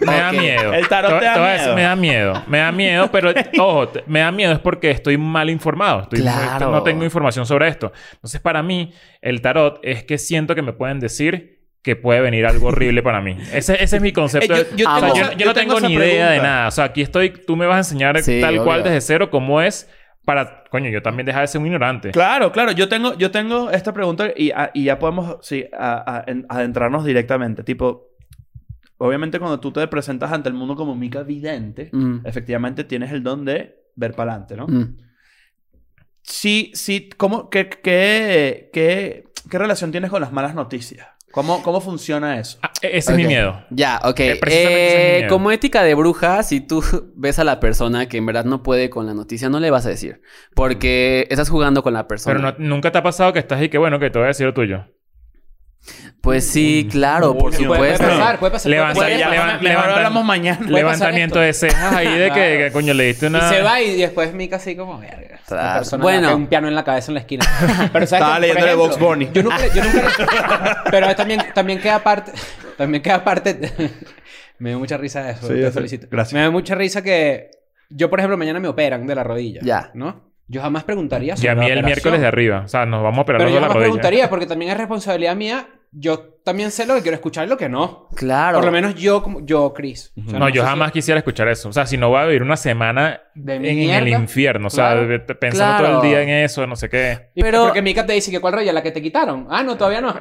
Me da miedo. El tarot te da decir, miedo. Me da miedo. Me da miedo, pero ojo, te- me da miedo es porque estoy mal informado. Estoy, Claro. No tengo información sobre esto. Entonces, para mí, el tarot es que siento que me pueden decir que puede venir algo horrible para mí. Ese, ese es mi concepto. Eh, yo- yo O sea, tengo yo, esa- yo yo no tengo ni idea de nada. O sea, aquí estoy... Tú me vas a enseñar Sí, tal cual desde cero cómo es para, coño, yo también dejar de ser un ignorante. Claro, claro. Yo tengo, yo tengo esta pregunta y, a- y ya podemos sí, a- a- en- adentrarnos directamente. Tipo, obviamente cuando tú te presentas ante el mundo como mica vidente, Mm. efectivamente tienes el don de ver para adelante, ¿no? Mm. Sí, sí. ¿Cómo, qué, qué, qué, qué relación tienes con las malas noticias? ¿Cómo, cómo funciona eso? Ah, e- ese es mi miedo. Ya, ok. Eh, precisamente ese es mi Eh, miedo. como ética de bruja, si tú ves a la persona que en verdad no puede con la noticia, no le vas a decir. Porque estás jugando con la persona. Pero no- nunca te ha pasado que estás ahí que bueno, que te voy a decir lo tuyo. Pues sí, claro, por Uy, Puede, supuesto. pasar, puede pasar. Levanta- puede ya, mejor levantan- hablamos mañana. Levantamiento de cejas ahí de que, coño le diste una. Y se va y después Mika así como, verga. Claro. persona Bueno. un piano en la cabeza en la esquina. Pero ¿sabes Estaba leyéndole Box Bunny. Yo nunca, yo nunca Pero también, también queda parte... También queda parte... me dio mucha risa eso. Sí, te felicito. Gracias. Me dio mucha risa que... Yo, por ejemplo, mañana me operan de la rodilla. Ya. ¿No? Yo jamás preguntaría Y sobre a mí el miércoles de arriba. O sea, nos vamos a operar Pero yo la jamás rodilla. preguntaría porque también es responsabilidad mía. Yo también sé lo que quiero escuchar y lo que no. Claro. Por lo menos yo, como- yo, Chris. O sea, No, yo sé si- jamás quisiera escuchar eso. O sea, si no voy a vivir una semana De en, en el mierda. infierno. O sea, Claro. de- de- pensando todo el día en eso, no sé qué. Y Pero- Porque Mika te dice que cuál rodilla, la que te quitaron. Ah, no, todavía no.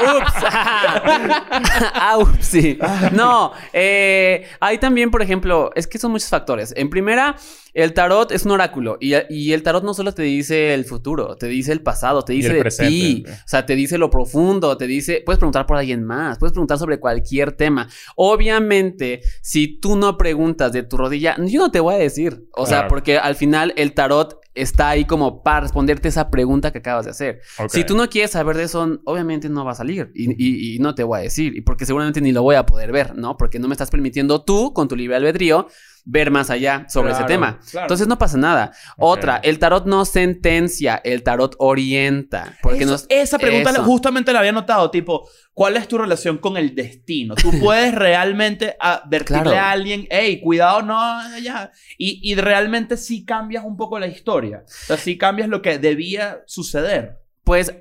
Ah, ups. ah, ups, sí. No, eh, hay también, por ejemplo, es que son muchos factores. En primera, el tarot es un oráculo y, y el tarot no solo te dice el futuro, te dice el pasado, te dice el de presente. ti, o sea, te dice lo profundo, te dice, puedes preguntar por alguien más, puedes preguntar sobre cualquier tema. Obviamente, si tú no preguntas de tu rodilla, yo no te voy a decir, o sea, porque al final el tarot está ahí como para responderte esa pregunta que acabas de hacer. Si tú no quieres saber de eso, obviamente no va a salir y, y- y no te voy a decir. Y porque seguramente ni lo voy a poder ver, ¿no? Porque no me estás permitiendo tú, con tu libre albedrío, ver más allá sobre ese Claro, tema. claro. Entonces no pasa nada. Ok. Otra, el tarot no sentencia, el tarot orienta. Porque Eso- nos- esa pregunta Eso. justamente la había notado, tipo, ¿cuál es tu relación con el destino? Tú puedes realmente advertirle Claro. a alguien, hey, cuidado, no, ya. Y, y realmente sí cambias un poco la historia. O sea, sí cambias lo que debía suceder. Pues,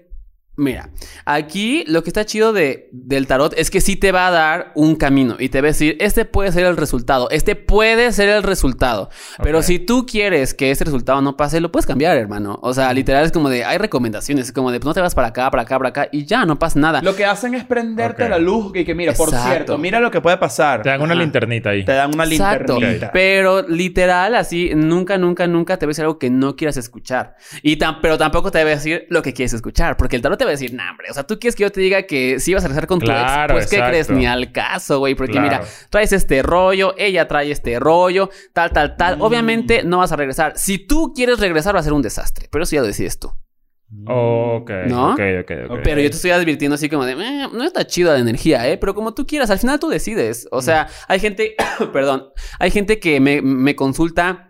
mira, aquí lo que está chido de, del tarot es que sí te va a dar un camino y te va a decir, este puede ser el resultado, este puede ser el resultado. Pero Ok. si tú quieres que ese resultado no pase, lo puedes cambiar, hermano. O sea, literal es como de, hay recomendaciones, es como de, pues no te vas para acá, para acá, para acá y ya, no pasa nada. Lo que hacen es prenderte la luz y que, mira, por cierto, mira lo que puede pasar. Te dan una Ajá. linternita ahí. Te dan una Exacto. linternita. Pero literal, así, nunca, nunca, nunca te va a decir algo que no quieras escuchar. Y tam- pero tampoco te va a decir lo que quieres escuchar. Porque el tarot te va a decir, nah, hombre. O sea, tú quieres que yo te diga que sí vas a regresar con tu ex. Claro, Pues, ¿qué exacto. crees? Ni al caso, güey. Porque Claro. mira, traes este rollo, ella trae este rollo, tal, tal, tal. Obviamente no vas a regresar. Si tú quieres regresar, va a ser un desastre. Pero eso ya lo decides tú. Ok, ¿No? ok, ok, ok. Pero yo te estoy advirtiendo así como de, "Eh, no está chido la energía, ¿eh? Pero como tú quieras, al final tú decides. O sea, hay gente, perdón, hay gente que me, me consulta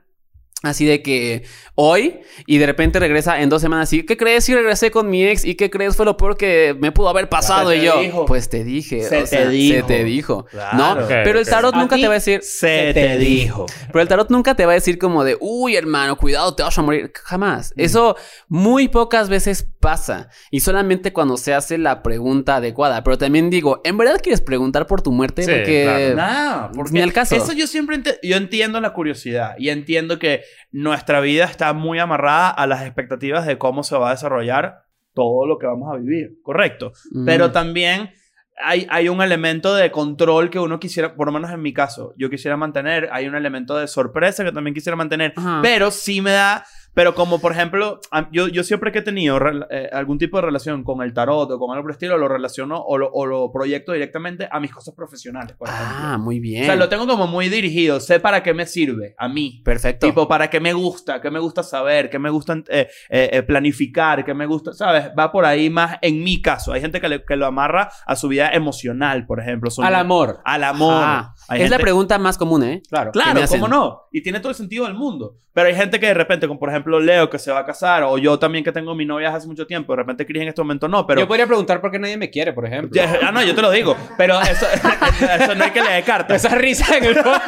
así de que hoy y de repente regresa en dos semanas y ¿qué crees si regresé con mi ex? ¿Y qué crees fue lo peor que me pudo haber pasado? Y te yo, dijo. pues te dije. Se o te sea, dijo. Se te dijo. Claro. ¿No? Pero el tarot nunca te va a decir... Se te dijo. Pero el tarot nunca te va a decir como de, uy, hermano, cuidado, te vas a morir. Jamás. Eso muy pocas veces pasa. Y solamente cuando se hace la pregunta adecuada. Pero también digo, ¿en verdad quieres preguntar por tu muerte? Sí, Porque... Nada, porque Ni al caso. Eso yo siempre yo entiendo la curiosidad y entiendo que nuestra vida está muy amarrada a las expectativas de cómo se va a desarrollar todo lo que vamos a vivir, correcto. Mm. Pero también hay, hay un elemento de control que uno quisiera, por lo menos en mi caso, yo quisiera mantener. Hay un elemento de sorpresa que también quisiera mantener. Ajá. Pero sí me da. Pero como por ejemplo, yo, yo siempre que he tenido eh, algún tipo de relación con el tarot o con algo por el estilo, lo relaciono o lo, o lo proyecto directamente a mis cosas profesionales, por ejemplo. Ah, muy bien. O sea, lo tengo como muy dirigido. Sé para qué me sirve a mí. Perfecto. Tipo, para qué me gusta, qué me gusta saber, qué me gusta eh, eh, eh, planificar, qué me gusta, ¿sabes? Va por ahí más en mi caso. Hay gente que, le- que lo amarra a su vida emocional, por ejemplo. Son- Al amor. Al amor. Ah, es la gente- pregunta más común, ¿eh? Claro. Claro. ¿cómo no? Y tiene todo el sentido del mundo. Pero hay gente que de repente, como por ejemplo Leo, que se va a casar, o yo también que tengo mi novia hace mucho tiempo, de repente Cris en este momento no, pero... Yo podría preguntar por qué nadie me quiere, por ejemplo. Ya- ah, no, yo te lo digo. Pero eso, eso no hay que leer cartas. Esa risa en el fondo.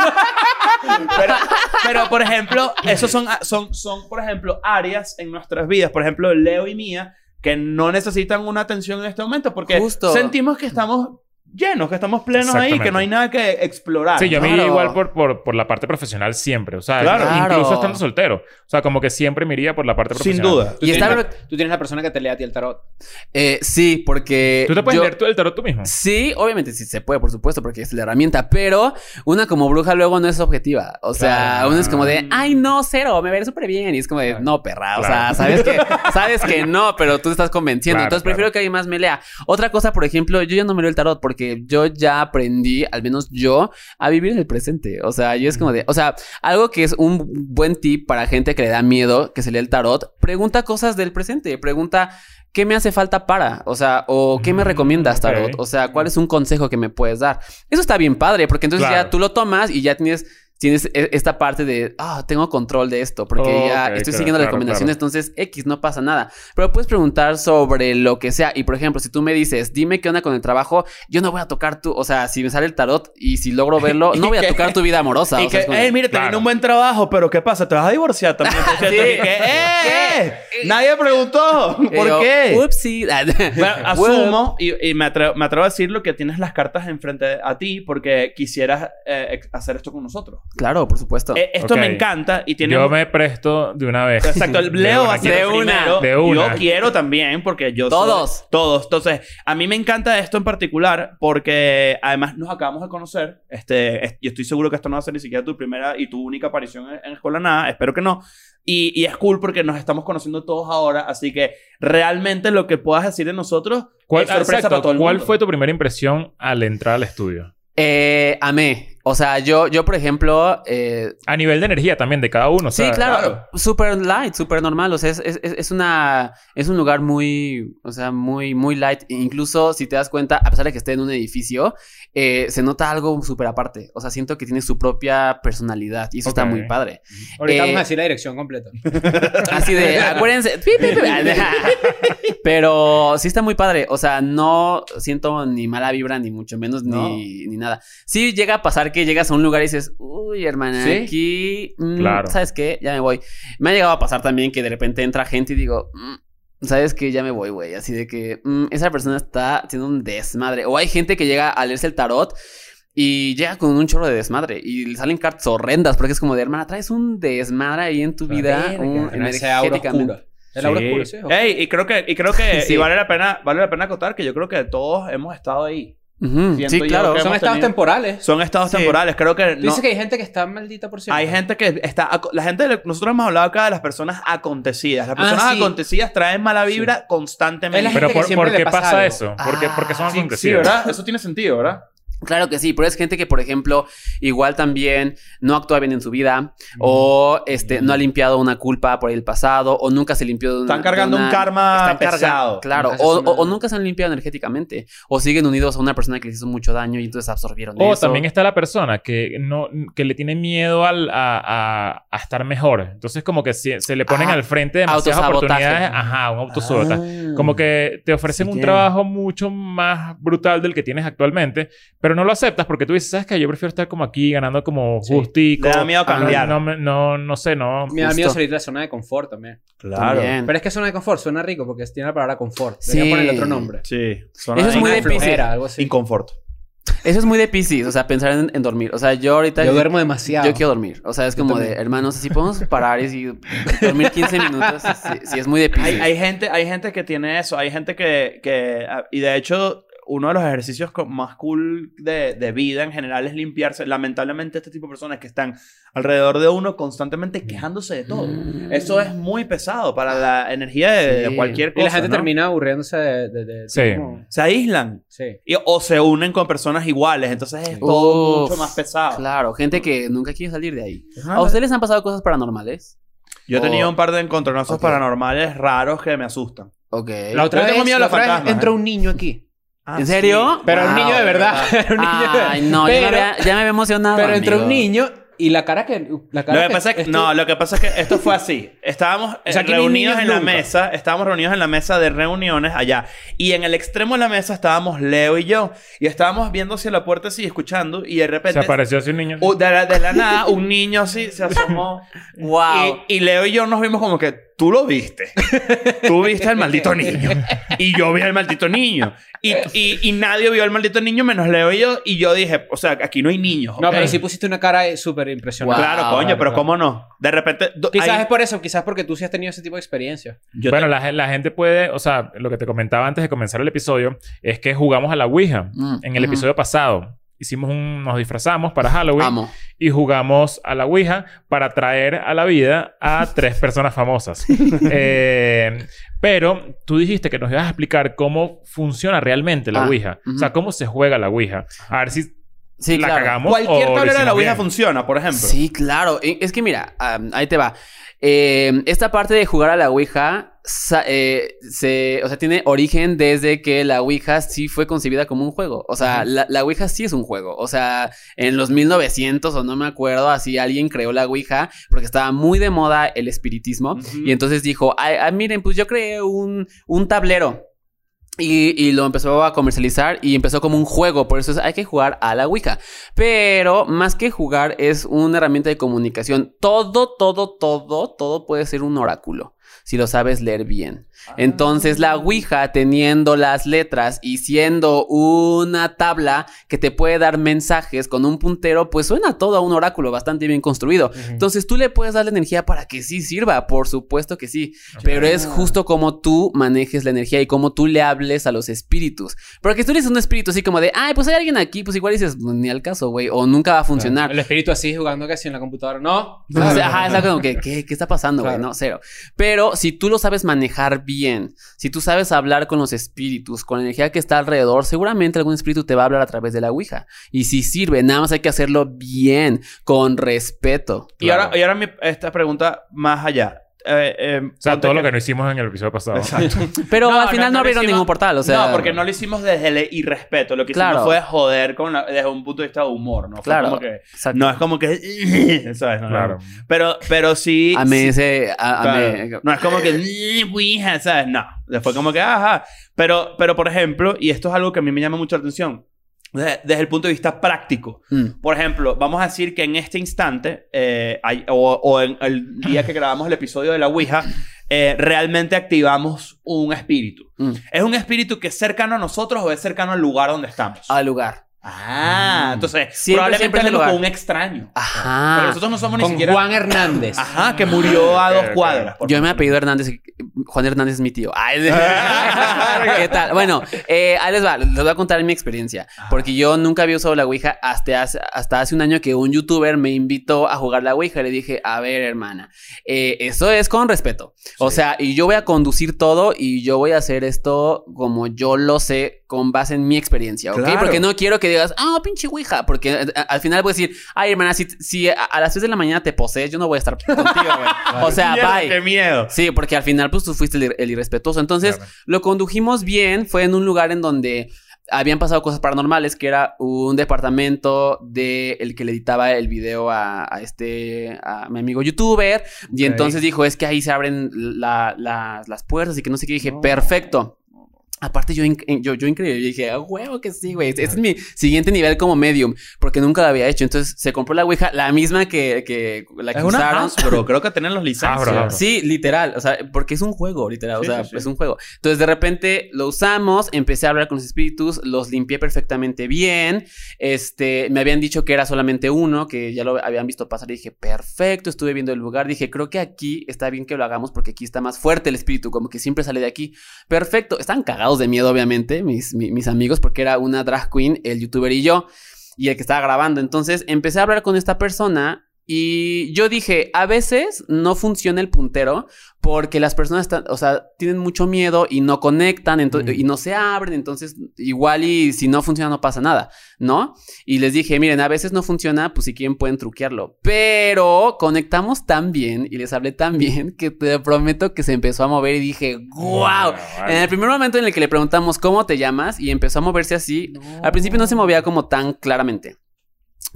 Pero, pero, por ejemplo, esos son, son, son, por ejemplo, áreas en nuestras vidas, por ejemplo, Leo y mía, que no necesitan una atención en este momento porque Justo. sentimos que estamos llenos, que estamos plenos ahí, que no hay nada que explorar. Sí, yo me Claro. iría igual por, por, por la parte profesional siempre. O sea, Claro. incluso estando soltero. O sea, como que siempre me iría por la parte Sin profesional. duda. Tú, Y tienes está- la, tú tienes la persona que te lee a ti el tarot. Eh, sí, porque. ¿Tú te puedes yo- leer tú el tarot tú mismo? Sí, obviamente sí se puede, por supuesto, porque es la herramienta, pero una como bruja luego no es objetiva. O sea, Claro. uno es como de, ay, no, cero, me veré súper bien. Y es como de, no, perra. O sea, sabes que, sabes que no, pero tú te estás convenciendo. Claro, Entonces claro. prefiero que alguien más me lea. Otra cosa, por ejemplo, yo ya no me leo el tarot porque yo ya aprendí, al menos yo, a vivir en el presente. O sea, yo es como de, o sea, algo que es un buen tip para gente que le da miedo que se lee el tarot, pregunta cosas del presente, pregunta. ¿Qué me hace falta para? O sea, o ¿qué me Mm, recomiendas. Tarot? O sea, ¿cuál es un consejo que me puedes dar? Eso está bien padre, porque entonces Claro. ya tú lo tomas y ya tienes, tienes e- esta parte de, ah, tengo control de esto, porque Oh, ya estoy claro, siguiendo las claro, recomendaciones, claro. entonces X, no pasa nada. Pero puedes preguntar sobre lo que sea. Y por ejemplo, si tú me dices, dime qué onda con el trabajo, yo no voy a tocar tu, o sea, si me sale el tarot y si logro verlo, no voy a tocar tu vida amorosa. Y o sea, que, como- hey, mire, te Claro. viene un buen trabajo, pero ¿qué pasa? ¿Te vas a divorciar también? Sí. ¡eh! Nadie preguntó. ¿Por yo, qué? Upsi. Bueno, asumo y, y me, atrevo, me atrevo a decirlo que tienes las cartas enfrente a ti porque quisieras eh, hacer esto con nosotros. Claro, por supuesto. Eh, esto me encanta y tiene... Yo me presto de una vez. Exacto, el Leo va a ser De una. De una. Yo quiero también porque yo soy- Todos. todos. Entonces, a mí me encanta esto en particular porque además nos acabamos de conocer. Este, es- yo estoy seguro que esto no va a ser ni siquiera tu primera y tu única aparición en, en Escuela Nada. Espero que no. Y, y es cool porque nos estamos conociendo todos ahora. Así que realmente lo que puedas decir de nosotros ¿Cuál, es sorpresa exacto, para todo el ¿Cuál mundo. fue tu primera impresión al entrar al estudio? Eh, amé. O sea, yo, yo por ejemplo, eh, A nivel de energía también de cada uno. o Sí, sea, claro. claro. Super light, super normal. O sea, es, es, es- es una... Es un lugar muy... O sea, muy, muy light. E Incluso, si te das cuenta, a pesar de que esté en un edificio, eh, se nota algo súper aparte. O sea, siento que tiene su propia personalidad. Y eso está muy padre. Ahorita Eh, vamos a decir la dirección completa. Así de, acuérdense. Pero sí está muy padre. O sea, no siento ni mala vibra, ni mucho menos, ni, ni nada. Sí llega a pasar que llegas a un lugar y dices, uy, hermana, ¿Sí? aquí. mm, Claro. ¿Sabes qué? Ya me voy. Me ha llegado a pasar también que de repente entra gente y digo, mm, ¿sabes qué? Ya me voy, güey. Así de que mm, esa persona está haciendo un desmadre. O hay gente que llega a leerse el tarot. Y llega con un chorro de desmadre. Y le salen cartas horrendas. Porque es como de, hermana, traes un desmadre ahí en tu vida. Verga, un- tiene ese aura energéticamente. El aura Sí. oscura, sí. Ey, y creo que, y creo que Sí. y vale la pena, vale la pena acotar que yo creo que todos hemos estado ahí. Sí, claro. Son estados tenido- temporales. Son estados Sí. temporales. Creo que no- dices que hay gente que está maldita por siempre. Hay gente que está... La gente... de- Nosotros hemos hablado acá de las personas acontecidas. Las Ah, personas sí. acontecidas traen mala vibra constantemente. Pero por, siempre ¿por le qué pasa eso? ¿Por qué, porque son Ah, sí. ¿verdad? Eso tiene sentido, ¿verdad? Claro que sí, pero es gente que, por ejemplo, igual también no actúa bien en su vida o este, no ha limpiado una culpa por el pasado o nunca se limpió de una... Están cargando de una- un karma están carga- pesado. Claro, o, o- o nunca se han limpiado energéticamente o siguen unidos a una persona que les hizo mucho daño y entonces absorbieron O eso. también está la persona que no que le tiene miedo al, a, a- a estar mejor. Entonces, como que se, se le ponen Ah, al frente demasiadas oportunidades. Ajá, un autosabotaje. Ah. Como que te ofrecen Sí un que- trabajo mucho más brutal del que tienes actualmente, pero no lo aceptas porque tú dices, ¿sabes qué? Yo prefiero estar como aquí, ganando como Sí. justico. Le da miedo cambiar. No, me- no, no sé, no. Me da miedo salir de la zona de confort también. También. Pero es que zona de confort suena rico porque tiene la palabra confort. Sí. Debería ponerle otro nombre. Sí. Eso es muy de flojera, algo así. Inconfort. Eso es muy de Pisces, o sea, pensar en, en dormir. O sea, yo ahorita... Yo duermo demasiado. Yo quiero dormir. O sea, es como de, hermanos, si podemos parar y si dormir 15 minutos, sí, sí es muy de Pisces. Hay, hay gente, hay gente que tiene eso. Hay gente que... que ah, y de hecho, uno de los ejercicios más cool de, de vida en general es limpiarse. Lamentablemente, este tipo de personas que están alrededor de uno constantemente quejándose de todo. Mm. Eso es muy pesado para la energía de, Sí. de cualquier Y cosa. la gente ¿no? termina aburriéndose de... de, de- Sí. como- Se aíslan. sí. Y- o se unen con personas iguales. Entonces es todo Uf, mucho más pesado. Claro, gente que nunca quiere salir de ahí. Ajá. ¿A ustedes les han pasado cosas paranormales? Yo he tenido un par de encontronazos Ok. paranormales raros que me asustan. Ok. La otra Yo vez, tengo miedo a la los fantasmas, entró ¿eh? un niño aquí. Ah, ¿En serio? sí. Pero un Wow, niño de verdad. Era un niño de- Ay, no, ya, me había, ya me había emocionado. Pero entró un amigo. niño y la cara que... La cara Lo que pasa es que, esto- no, lo que pasa es que esto fue así. Estábamos eh, sea, reunidos en la nunca. mesa, estábamos reunidos en la mesa de reuniones allá. Y en el extremo de la mesa estábamos Leo y yo. Y estábamos viendo hacia la puerta así, escuchando. Y de Se repente, apareció así un niño. la, de la nada, un niño así se asomó. Wow. Y, y Leo y yo nos vimos como que, tú lo viste. Tú viste al maldito niño. Y yo vi al maldito niño. Y, y, y nadie vio al maldito niño menos Leo y yo. Y yo dije, o sea, aquí no hay niños. No, pero sí pusiste una cara súper impresionante. Claro, coño, claro, pero claro. ¿cómo no? De repente... Quizás hay- es por eso, quizás porque tú sí has tenido ese tipo de experiencia. yo bueno, te- la, gen- la gente puede, o sea, lo que te comentaba antes de comenzar el episodio es que jugamos a la Ouija. Mm, En el episodio pasado hicimos un, nos disfrazamos para Halloween Amo. y jugamos a la Ouija para traer a la vida a tres personas famosas. Eh, pero tú dijiste que nos ibas a explicar cómo funciona realmente la Ah, Ouija. O sea, cómo se juega la Ouija. A ver si Sí, la claro. cagamos. Cualquier o tablero de la Ouija bien. funciona, por ejemplo. Sí, claro. Eh, Es que mira, ahí te va. Eh, esta parte de jugar a la Ouija eh, se, o sea, tiene origen desde que la Ouija sí fue concebida como un juego. O sea, la, la Ouija sí es un juego. O sea, en los 1900 o no me acuerdo, así alguien creó la Ouija porque estaba muy de moda el espiritismo. Y entonces dijo, "Ay, ah, miren, pues yo creé un, un tablero. Y, y lo empezó a comercializar y empezó como un juego, por eso es- hay que jugar a la Ouija. Pero más que jugar es una herramienta de comunicación. Todo, todo, todo, todo puede ser un oráculo, si lo sabes leer bien. Entonces la Ouija teniendo las letras y siendo una tabla que te puede dar mensajes con un puntero, pues suena todo a un oráculo bastante bien construido. Entonces tú le puedes dar la energía para que sí sirva, por supuesto que sí. Pero es justo como tú manejes la energía y como tú le hables a los espíritus. Porque tú eres un espíritu así como de, ay, pues hay alguien aquí, pues igual dices, "Pues, ni al caso, güey, o nunca va a funcionar. El espíritu así jugando casi en la computadora. No. Sea, ajá, es algo como que, ¿qué, qué está pasando, güey? Claro. No, cero. Pero si tú lo sabes manejar bien, si tú sabes hablar con los espíritus, con la energía que está alrededor, seguramente algún espíritu te va a hablar a través de la Ouija. Y si sirve, nada más hay que hacerlo bien, con respeto. Y ahora, y ahora mi- esta pregunta más allá. Eh, eh, O sea, todo lo que- que no hicimos en el episodio pasado. Exacto. Pero No, al final no, lo abrieron hicimos- ningún portal, o sea. no, porque no lo hicimos desde el irrespeto. Lo que hicimos Claro. fue joder con la- desde un punto de vista de humor, ¿no? Fue Claro. como que- no es como que... ¿sabes? No, no. Claro. Pero, pero sí... Amé sí- ese. a- Claro. No es como que, ¿sabes? No. Fue como que, ajá. Pero, pero, por ejemplo, y esto es algo que a mí me llama mucho la atención, desde, desde el punto de vista práctico. Mm. Por ejemplo, vamos a decir que en este instante, eh, hay- o, o en el día que grabamos el episodio de la Ouija, eh, realmente activamos un espíritu. Mm. ¿Es un espíritu que es cercano a nosotros o es cercano al lugar donde estamos? Al lugar. Ah, entonces Siempre, probablemente lugar. con un extraño. Ajá. Pero nosotros no somos ni Con siquiera... Juan Hernández. Ajá, que murió a dos cuadras. Yo me ejemplo. apellido Hernández. Juan Hernández es mi tío. Ay, ¿Qué tal? Bueno, eh, ahí les va. Les voy a contar mi experiencia. Porque yo nunca había usado la Ouija hasta hace, hasta hace un año que un youtuber me invitó a jugar la Ouija. Le dije, a ver, hermana, eh, eso es con respeto. O sea, y yo voy a conducir todo y yo voy a hacer esto como yo lo sé con base en mi experiencia, ¿ok? Claro. Porque no quiero que digas, ah, pinche Ouija. Porque eh, a- al final voy a decir, ay, hermana, si, si a, las 3 de la mañana te posees, yo no voy a estar contigo, güey. O sea, Mierda, bye. ¡Qué miedo! Sí, porque al final, pues tú fuiste el, ir- el irrespetuoso. Entonces, Claro. lo condujimos bien. Fue en un lugar en donde habían pasado cosas paranormales, que era un departamento de el que le editaba el video a, a este, a mi amigo youtuber. Y entonces dijo, es que ahí se abren la- la- las puertas y que no sé qué. dije, perfecto. Aparte, yo, yo, yo increíble. Yo dije, ah, huevo que sí, güey. Este es mi siguiente nivel como medium. Porque nunca lo había hecho. Entonces, se compró la Ouija, la misma que, que la que Es una usaron. Hasbro, creo que tienen los licencias. Hasbro, Hasbro. Sí, literal, o sea, porque es un juego, literal, Sí, o sea, sí, sí. es un juego. Entonces, de repente lo usamos, empecé a hablar con los espíritus, los limpié perfectamente bien. Este, me habían dicho que era solamente uno, que ya lo habían visto pasar y dije, perfecto, estuve viendo el lugar, dije, creo que aquí está bien que lo hagamos porque aquí está más fuerte el espíritu, como que siempre sale de aquí. Perfecto, están cagados de miedo, obviamente, mis, mi- mis amigos, porque era una drag queen, el youtuber y yo, y el que estaba grabando. Entonces, empecé a hablar con esta persona. Y yo dije, a veces no funciona el puntero porque las personas están, o sea, tienen mucho miedo y no conectan Mm. y no se abren, entonces igual y si no funciona no pasa nada, ¿no? Y les dije, miren, a veces no funciona, pues si quieren pueden truquearlo, pero conectamos tan bien y les hablé tan bien que te prometo que se empezó a mover y dije, wow. En el primer momento en el que le preguntamos cómo te llamas y empezó a moverse así, al principio no se movía como tan claramente.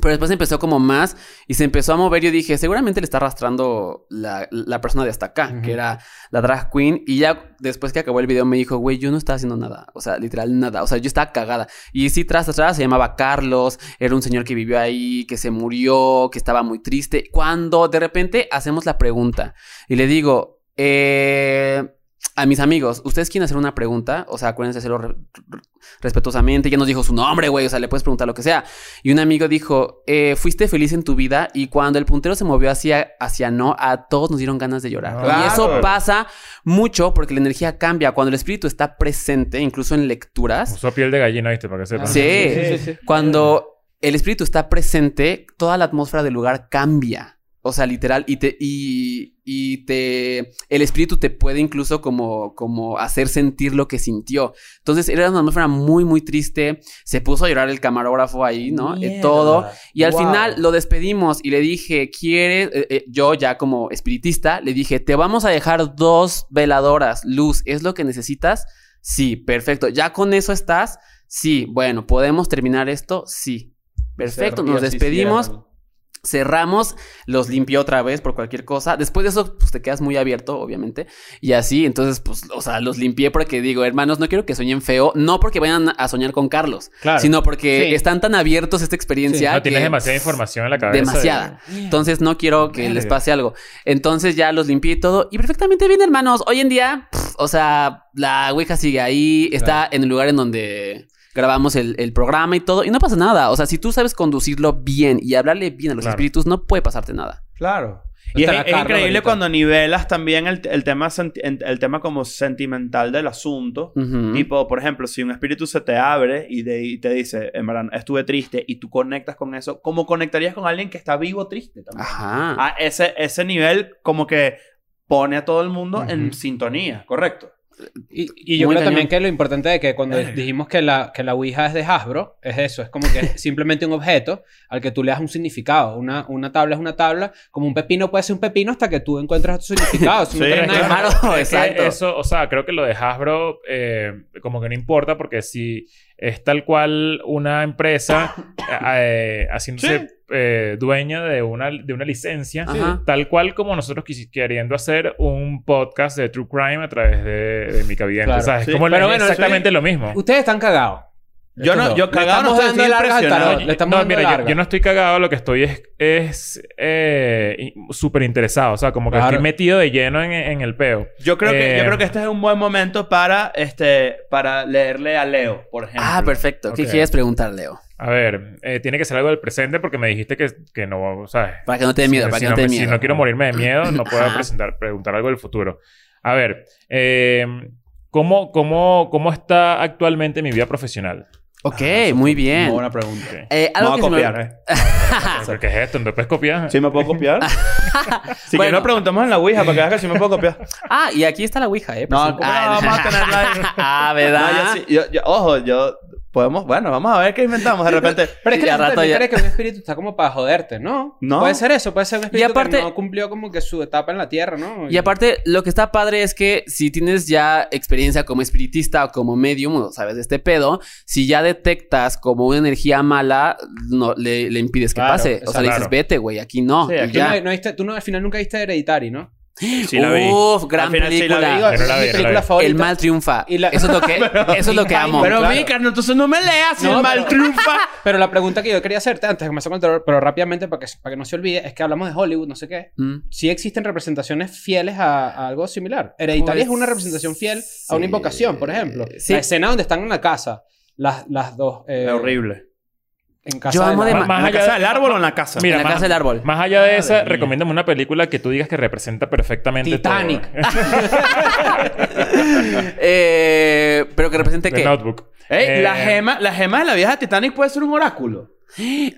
Pero después empezó como más y se empezó a mover. Yo dije, seguramente le está arrastrando la, la persona de hasta acá, que era la drag queen. Y ya después que acabó el video me dijo, güey, yo no estaba haciendo nada. O sea, literal nada. O sea, yo estaba cagada. Y sí, tras atrás se llamaba Carlos. Era un señor que vivió ahí, que se murió, que estaba muy triste. Cuando de repente hacemos la pregunta y le digo, eh, a mis amigos, ¿ustedes quieren hacer una pregunta? O sea, acuérdense de hacerlo re- re- respetuosamente. Ya nos dijo su nombre, güey. O sea, le puedes preguntar lo que sea. Y un amigo dijo, eh, fuiste feliz en tu vida y cuando el puntero se movió hacia, hacia no, a todos nos dieron ganas de llorar. Claro. Y eso pasa mucho porque la energía cambia. Cuando el espíritu está presente, incluso en lecturas, Usó piel de gallina, ¿viste? Para que sepan. Sí. Sí, sí, sí. cuando el espíritu está presente, toda la atmósfera del lugar cambia. O sea, literal, y te, y, y te, el espíritu te puede incluso como, como hacer sentir lo que sintió. Entonces era una atmósfera muy, muy triste. Se puso a llorar el camarógrafo ahí, ¿no? Eh, todo. Y al Wow. final lo despedimos y le dije, ¿quieres? eh, eh, yo ya como espiritista, le dije, te vamos a dejar dos veladoras, luz, ¿es lo que necesitas? Sí, perfecto. ¿Ya con eso estás? Sí, bueno, ¿podemos terminar esto? Sí. Perfecto, nos despedimos. Cerramos, los limpió otra vez por cualquier cosa. Después de eso, pues te quedas muy abierto, obviamente. Y así, entonces, pues, o sea, los limpié porque digo, hermanos, no quiero que sueñen feo. No porque vayan a soñar con Carlos, Claro. sino porque Sí. están tan abiertos a esta experiencia. No tienes demasiada información en la cabeza. Demasiada. Entonces no quiero que les pase algo. Entonces ya los limpié y todo. Y perfectamente bien, hermanos. Hoy en día, pff, o sea, la Ouija sigue ahí. Está en el lugar en donde grabamos el, el programa y todo. Y no pasa nada. O sea, si tú sabes conducirlo bien y hablarle bien a los Claro. espíritus, no puede pasarte nada. Claro. Y es, increíble ahorita. cuando nivelas también el, el tema el tema como sentimental del asunto. Ujú. Tipo, por ejemplo, si un espíritu se te abre y, de- y te dice, en verdad, estuve triste, y tú conectas con eso, ¿cómo conectarías con alguien que está vivo triste también? Ajá. A ese, ese nivel como que pone a todo el mundo en sintonía, ¿correcto? Y, y yo creo también cañón. que lo importante de que cuando dijimos que la, que la Ouija es de Hasbro, es eso, es como que es simplemente un objeto al que tú le das un significado. Una, una tabla es una tabla, como un pepino puede ser un pepino hasta que tú encuentras tu significado. Si no Sí, tienes nada de claro. malo. Es que Exacto. Eso, o sea, creo que lo de Hasbro eh, como que no importa porque si es tal cual una empresa eh, haciéndose Sí. eh, dueña de una, de una licencia, tal cual como nosotros quisi- queriendo hacer un podcast de True Crime a través de, de mi. Como Pero es bueno, exactamente lo mismo. Ustedes están cagados. Yo no- Estos yo cagado no estamos estoy, impresionado. Le estamos no, dando mira, yo, no estoy cagado, lo que estoy es, es eh, súper interesado. O sea, como que Claro. estoy metido de lleno en, en el peo. Yo creo, que, Eh, yo creo que este es un buen momento para, este, para leerle a Leo, por ejemplo. Ah, perfecto. ¿Qué quieres preguntar, Leo? A ver, eh, tiene que ser algo del presente porque me dijiste que, que no, ¿sabes? Para que no te dé miedo, si, para si que no no te dé miedo. si no quiero morirme de miedo, no puedo presentar, preguntar algo del futuro. A ver, eh, ¿cómo, cómo, ¿cómo está actualmente mi vida profesional? Ok, muy bien. Muy buena pregunta. Eh, No voy a me- copiar, ¿eh? ¿Pero ¿Qué es esto? ¿No puedes copiar? ¿Sí me puedo copiar? si Bueno. que no preguntamos en la Ouija para que veas que sí me puedo copiar. Ah, y aquí está la Ouija, ¿eh? No, Presenta- ¿cómo Ah, la vamos a tenerla ahí? ah, ¿verdad? No, yo sí- yo- yo- ojo, yo... Podemos... Bueno, vamos a ver qué inventamos de repente. Pero es que Y la a gente rato también ya- cree que un espíritu está como para joderte, ¿no? No. Puede ser eso, puede ser un espíritu aparte- que no cumplió como que su etapa en la tierra, ¿no? Y aparte, lo que está padre es que si tienes ya experiencia como espiritista o como medium, o sabes de este pedo, si ya detectas como una energía mala, no le, le impides que Claro, pase. O sea, le dices, vete, güey, aquí no. Sí, aquí ya. no, no viste- tú no, al final nunca viste Hereditary, ¿no? Sí la vi. Uf, Al gran final sí la película. vi. Yo no la vi, mi no la película vi. favorita. El mal triunfa. Y la- Eso es lo que, eso es lo que amo. Pero, claro. Víctor, entonces no me leas si No, el mal pero- triunfa. Pero la pregunta que yo quería hacerte antes de comenzar con el terror, pero rápidamente para que, para que no se olvide, es que hablamos de Hollywood, no sé qué. Mm. Sí existen representaciones fieles a, a algo similar. Hereditary Pues, es una representación fiel a una invocación, por ejemplo. Sí. La escena donde están en la casa, las, las dos. eh, Es horrible. En casa Yo amo la- de Más- más ¿En la allá casa de- del árbol o en la casa? Mira, en la más- casa del árbol. Más allá de esa, mía. recomiéndame una película que tú digas que representa perfectamente Titanic. todo. Eh, pero que represente The que. Notebook. Ey, Eh, la, gema, la gema de la vieja Titanic puede ser un oráculo.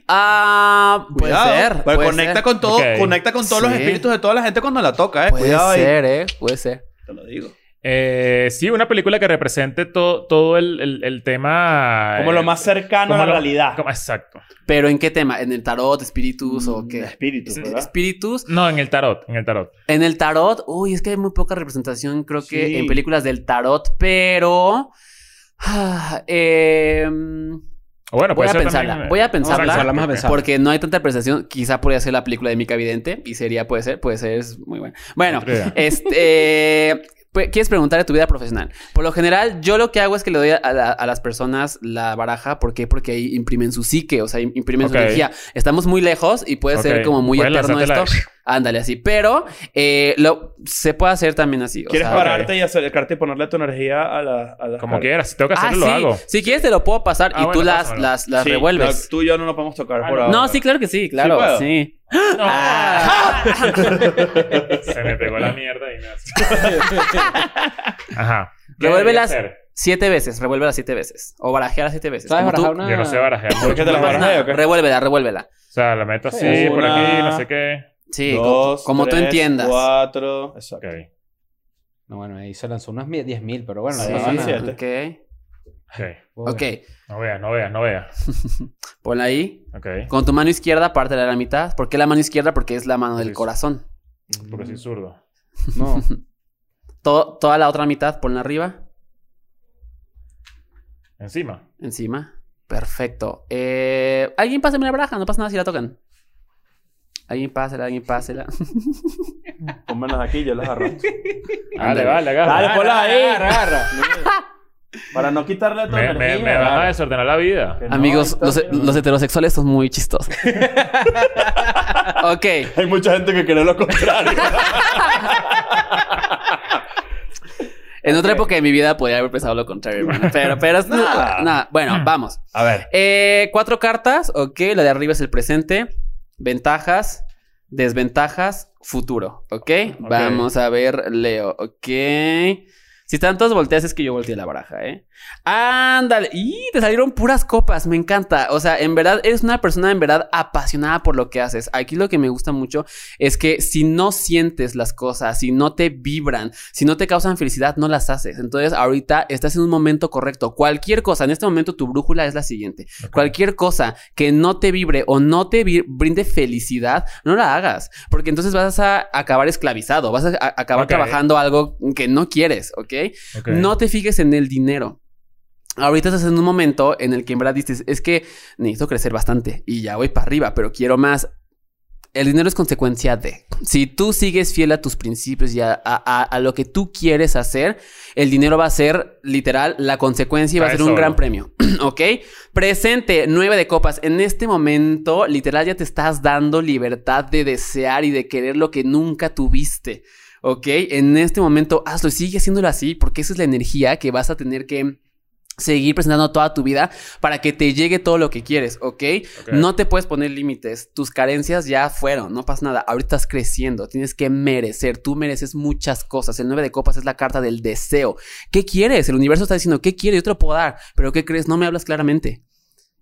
Ah, puede Cuidado, ser. pues puede conecta ser. con todo, Ok. conecta con todos los Sí. espíritus de toda la gente cuando la toca, eh. Puede Cuidado ahí. ser, eh. Puede ser. Te lo digo. Eh, sí, una película que represente to- todo el, el- el tema... Como eh, lo más cercano a la lo- realidad. como- exacto. Pero ¿en qué tema? ¿En el tarot, espíritus o De qué? espíritus, ¿verdad? Espíritus. No, en el tarot. En el tarot. En el tarot, uy, es que hay muy poca representación, creo que en películas del tarot, pero. ah, em, O bueno, voy puede a ser pensarla. también, eh, Voy a pensarla. vamos a pensarla. Porque no hay tanta representación. Quizá podría ser la película de Mica Vidente y sería, puede ser, puede ser, es muy bueno. Bueno, idea. este. ¿Quieres preguntar de tu vida profesional? Por lo general, yo lo que hago es que le doy a, la- a las personas la baraja. ¿Por qué? Porque ahí imprimen su psique, o sea, im- imprimen su energía. Estamos muy lejos y puede ser como muy eterno esto. Ándale así. Pero eh, lo, se puede hacer también así. o ¿Quieres sea- pararte y acercarte y ponerle tu energía a la a Como quieras. Si tengo que Ah, hacerlo, sí. lo hago. Si quieres te lo puedo pasar Ah, y bueno, tú las, las, las Sí, revuelves. tú y yo no lo podemos tocar Ah, por no. ahora. No, sí, claro que sí, claro, puedo? sí. No. Ah. Se me pegó la mierda y me hace. Ajá. ¿Qué Revuélvelas siete veces, revuélvela siete veces. O barajeala siete veces. ¿Sabes barajar una? Yo no sé barajear. ¿Por qué te las barajeo? Revuélvela, revuélvela. O sea, la meto así, Sí, por una- aquí, no sé qué. Sí, Dos, co- como tú tres, entiendas. Cuatro. Exacto. Ok. No, bueno, ahí se lanzó unas 10.000, pero bueno, no Sí, nada. siete. Ok. Ok. Ok. No veas, no veas, no veas. Ponla ahí. Ok. Con tu mano izquierda, pártela a la mitad. ¿Por qué la mano izquierda? Porque es la mano del Sí. corazón. Porque soy zurdo. No. Todo- toda la otra mitad, ponla arriba. Encima. Encima. Perfecto. Eh, alguien páseme la baraja, no pasa nada si la tocan. Alguien pásela, alguien pásela. Pónmelas aquí, yo las arrastro. Dale, Ándale. vale, agarra. Dale, ponlas ahí. Agarra, agarra. Para no quitarle tu Me, energía. me van a desordenar la vida. No, Amigos, los, bien. los heterosexuales son muy chistosos. ok. Hay mucha gente que cree lo contrario. En otra época de mi vida podría haber pensado lo contrario, hermano. Pero, pero es nada. Bueno, vamos. A ver. Eh, cuatro cartas, ok. La de arriba es el presente. Ventajas, desventajas, futuro, ok. Vamos a ver, Leo, ok. Si están todos volteas es que yo volteé la baraja, ¿eh? Ándale. Y te salieron puras copas, me encanta. O sea, en verdad, eres una persona en verdad apasionada por lo que haces. Aquí lo que me gusta mucho es que si no sientes las cosas, si no te vibran, si no te causan felicidad, no las haces. Entonces, ahorita estás en un momento correcto. Cualquier cosa, en este momento tu brújula es la siguiente. Cualquier cosa que no te vibre o no te brinde felicidad, no la hagas. Porque entonces vas a acabar esclavizado, vas a, a- acabar trabajando algo que no quieres, ¿ok? Ok. No te fijes en el dinero. Ahorita estás en un momento en el que en verdad dices, es que necesito crecer bastante y ya voy para arriba, pero quiero más. El dinero es consecuencia de. Si tú sigues fiel a tus principios y a, a- a- a lo que tú quieres hacer, el dinero va a ser literal la consecuencia y va a ser un gran premio. ¿Ok? Presente, nueve de copas. En este momento, literal, ya te estás dando libertad de desear y de querer lo que nunca tuviste. ¿Ok? En este momento, hazlo y sigue haciéndolo así, porque esa es la energía que vas a tener que seguir presentando toda tu vida para que te llegue todo lo que quieres, ¿ok? Ok. No te puedes poner límites. Tus carencias ya fueron, no pasa nada. Ahorita estás creciendo, tienes que merecer. Tú mereces muchas cosas. El 9 de copas es la carta del deseo. ¿Qué quieres? El universo está diciendo, ¿qué quieres? Yo te lo puedo dar. Pero ¿qué crees? No me hablas claramente.